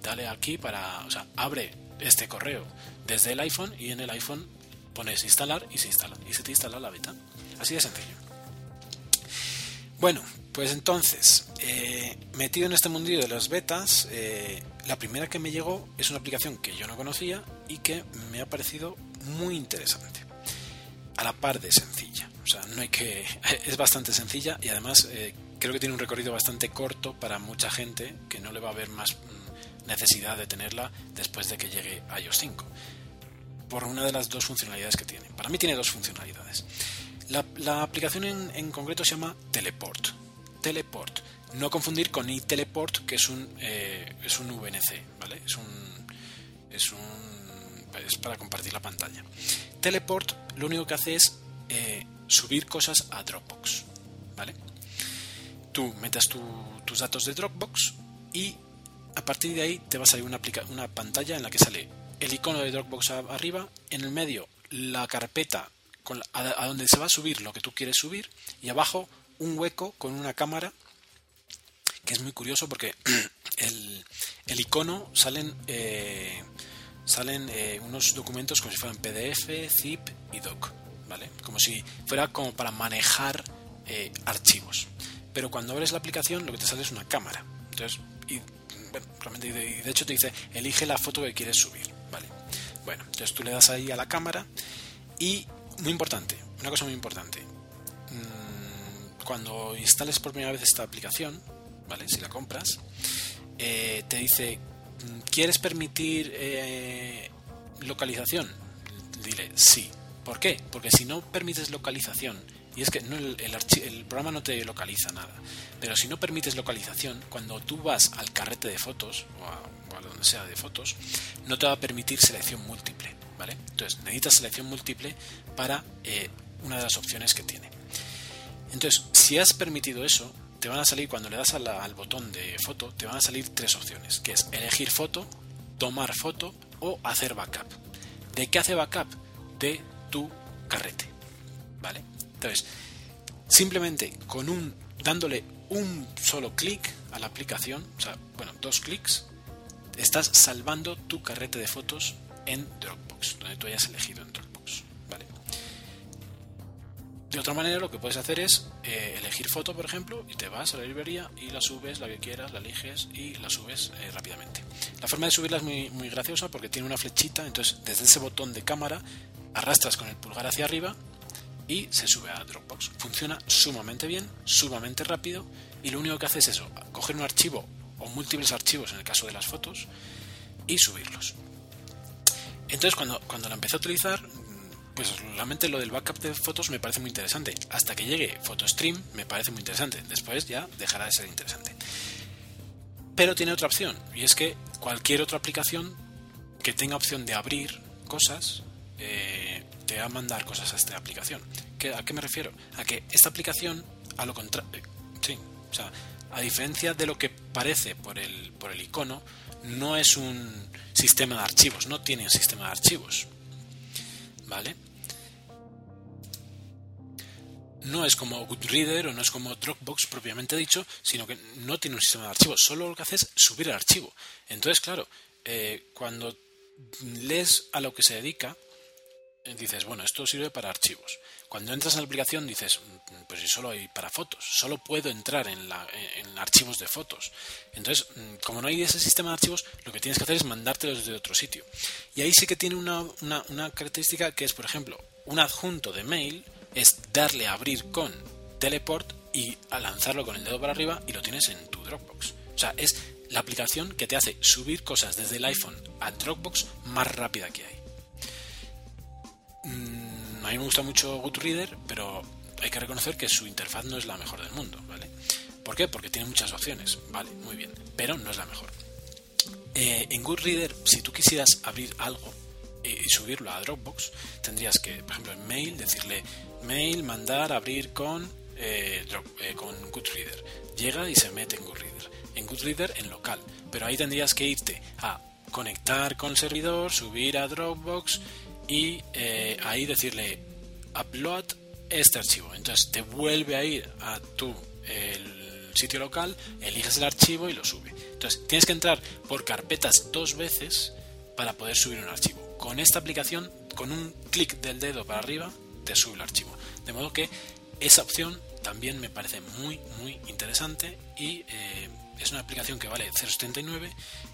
dale aquí para o sea abre este correo desde el iPhone y en el iPhone pones instalar y se instala y se te instala la beta así de sencillo bueno, pues entonces, eh, metido en este mundillo de las betas, eh, la primera que me llegó es una aplicación que yo no conocía y que me ha parecido muy interesante. A la par de sencilla. O sea, no hay que. Es bastante sencilla y además eh, creo que tiene un recorrido bastante corto para mucha gente que no le va a haber más mm, necesidad de tenerla después de que llegue iOS 5. Por una de las dos funcionalidades que tiene. Para mí tiene dos funcionalidades. La, aplicación en, en concreto se llama Teleport Teleport. No confundir con iTeleport, que es un, eh, es un VNC, ¿vale? Es un, es un. es para compartir la pantalla. Teleport lo único que hace es eh, subir cosas a Dropbox, ¿vale? Tú metes tus datos de Dropbox y a partir de ahí te va a salir una, pantalla en la que sale el icono de Dropbox arriba, en el medio la carpeta con a, donde se va a subir lo que tú quieres subir y abajo un hueco con una cámara que es muy curioso porque el, el icono salen eh, salen eh, unos documentos como si fueran PDF, zip y doc, ¿vale? Como si fuera como para manejar eh, archivos. Pero cuando abres la aplicación lo que te sale es una cámara. Entonces, y, de, hecho te dice elige la foto que quieres subir, ¿vale? Bueno, entonces tú le das ahí a la cámara y muy importante, una cosa muy importante cuando instales por primera vez esta aplicación, ¿vale? Si la compras, eh, te dice, ¿quieres permitir eh, localización? Dile sí. ¿Por qué? Porque si no permites localización, y es que el, el, programa no te localiza nada, pero si no permites localización, cuando tú vas al carrete de fotos, o a, donde sea de fotos, no te va a permitir selección múltiple, ¿vale? Entonces necesitas selección múltiple para eh, una de las opciones que tiene. Entonces, si has permitido eso, te van a salir, cuando le das al botón de foto, te van a salir tres opciones, que es elegir foto, tomar foto o hacer backup. ¿De qué hace backup? De tu carrete. ¿Vale? Entonces, simplemente con un dándole un solo clic a la aplicación, o sea, bueno, dos clics, estás salvando tu carrete de fotos en Dropbox, donde tú hayas elegido en Dropbox. De otra manera, lo que puedes hacer es eh, elegir foto, por ejemplo, y te vas a la librería y la subes, la que quieras, la eliges y la subes eh, rápidamente. La forma de subirla es muy, muy graciosa porque tiene una flechita, entonces desde ese botón de cámara arrastras con el pulgar hacia arriba y se sube a Dropbox. Funciona sumamente bien, sumamente rápido y lo único que hace es eso, coger un archivo o múltiples archivos en el caso de las fotos y subirlos. Entonces cuando, cuando la empecé a utilizar, pues realmente lo del backup de fotos me parece muy interesante. Hasta que llegue PhotoStream me parece muy interesante. Después ya dejará de ser interesante. Pero tiene otra opción, y es que cualquier otra aplicación que tenga opción de abrir cosas, eh, te va a mandar cosas a esta aplicación. ¿A qué me refiero? A que esta aplicación, a lo contrario, eh, sí, o sea, a diferencia de lo que parece por el, por el icono, no es un sistema de archivos, no tiene un sistema de archivos. ¿Vale? No es como Goodreader o no es como Dropbox propiamente dicho, sino que no tiene un sistema de archivos, solo lo que hace es subir el archivo. Entonces, claro, eh, cuando lees a lo que se dedica, dices, bueno, esto sirve para archivos. Cuando entras en la aplicación dices, pues si solo hay para fotos, solo puedo entrar en, archivos de fotos. Entonces, mm, como no hay ese sistema de archivos, lo que tienes que hacer es mandártelos desde otro sitio. Y ahí sí que tiene una, una característica que es, por ejemplo, un adjunto de mail es darle a abrir con teleport y a lanzarlo con el dedo para arriba y lo tienes en tu Dropbox. O sea, es la aplicación que te hace subir cosas desde el iPhone a Dropbox más rápida que hay. Mm, a mí me gusta mucho Goodreader, pero hay que reconocer que su interfaz no es la mejor del mundo, ¿vale? ¿Por qué? Porque tiene muchas opciones, vale, muy bien, pero no es la mejor. Eh, en Goodreader, si tú quisieras abrir algo y subirlo a Dropbox, tendrías que, por ejemplo, en mail, decirle mail, mandar, abrir con, eh, eh, con Goodreader. Llega y se mete en Goodreader. En Goodreader en local, pero ahí tendrías que irte a conectar con servidor, subir a Dropbox y eh, ahí decirle upload este archivo. Entonces te vuelve a ir a tu sitio local, eliges el archivo y lo sube. Entonces tienes que entrar por carpetas dos veces para poder subir un archivo. Con esta aplicación, con un clic del dedo para arriba, te sube el archivo. De modo que esa opción también me parece muy, muy interesante y eh, es una aplicación que vale 0.79,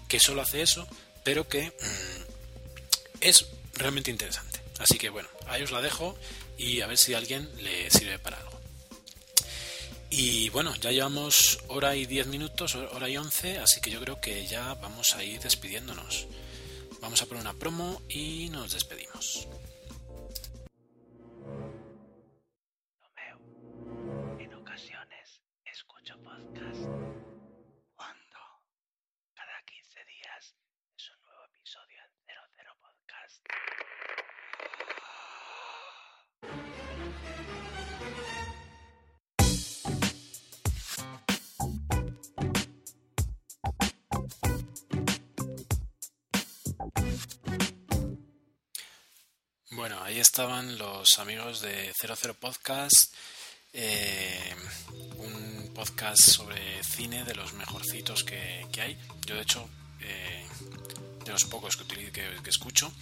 que solo hace eso, pero que mm, es realmente interesante. Así que bueno, ahí os la dejo y a ver si a alguien le sirve para algo. Y bueno, ya llevamos hora y 10 minutos, hora y 11, así que yo creo que ya vamos a ir despidiéndonos. Vamos a poner una promo y nos despedimos. Bueno, ahí estaban los amigos de 00 Podcast, eh, un podcast sobre cine de los mejorcitos que, hay. Yo, de hecho, eh, de los pocos que, que, que, escucho.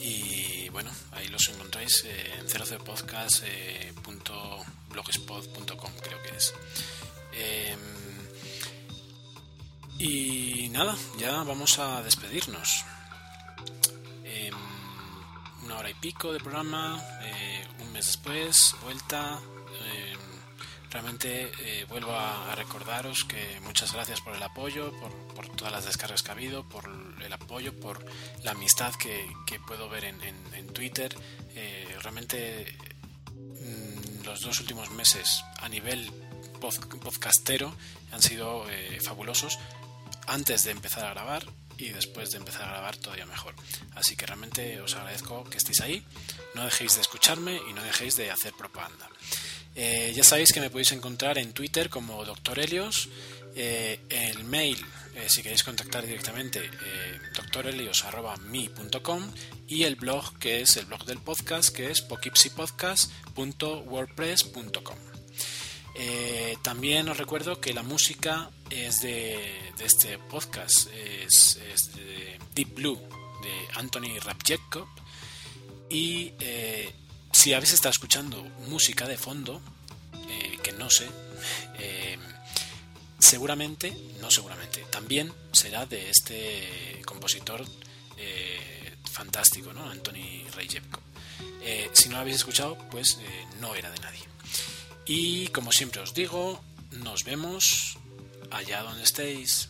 Y bueno, ahí los encontráis en 00podcast.blogspot.com, creo que es. Em, y nada, ya vamos a despedirnos pico de programa, eh, un mes después, vuelta. Eh, realmente eh, vuelvo a, recordaros que muchas gracias por el apoyo, por, todas las descargas que ha habido, por el apoyo, por la amistad que, puedo ver en, Twitter. realmente mm, los dos últimos meses a nivel podcastero han sido fabulosos antes de empezar a grabar y después de empezar a grabar todavía mejor. Así que realmente os agradezco que estéis ahí, no dejéis de escucharme y no dejéis de hacer propaganda. Eh, ya sabéis que me podéis encontrar en Twitter como Dr. Helios, eh, el mail, eh, si queréis contactar directamente, eh, doctorhelios.me.com y el blog que es el blog del podcast que es pokipsipodcast.wordpress.com. Eh, también os recuerdo que la música es de, este podcast, es, de Deep Blue de Anthony Rapjekov. Y eh, si habéis estado escuchando música de fondo, eh, que no sé, seguramente, no seguramente, también será de este compositor fantástico, ¿no? Anthony Rapjekov. si no lo habéis escuchado, pues no era de nadie. Y como siempre os digo, nos vemos allá donde estéis.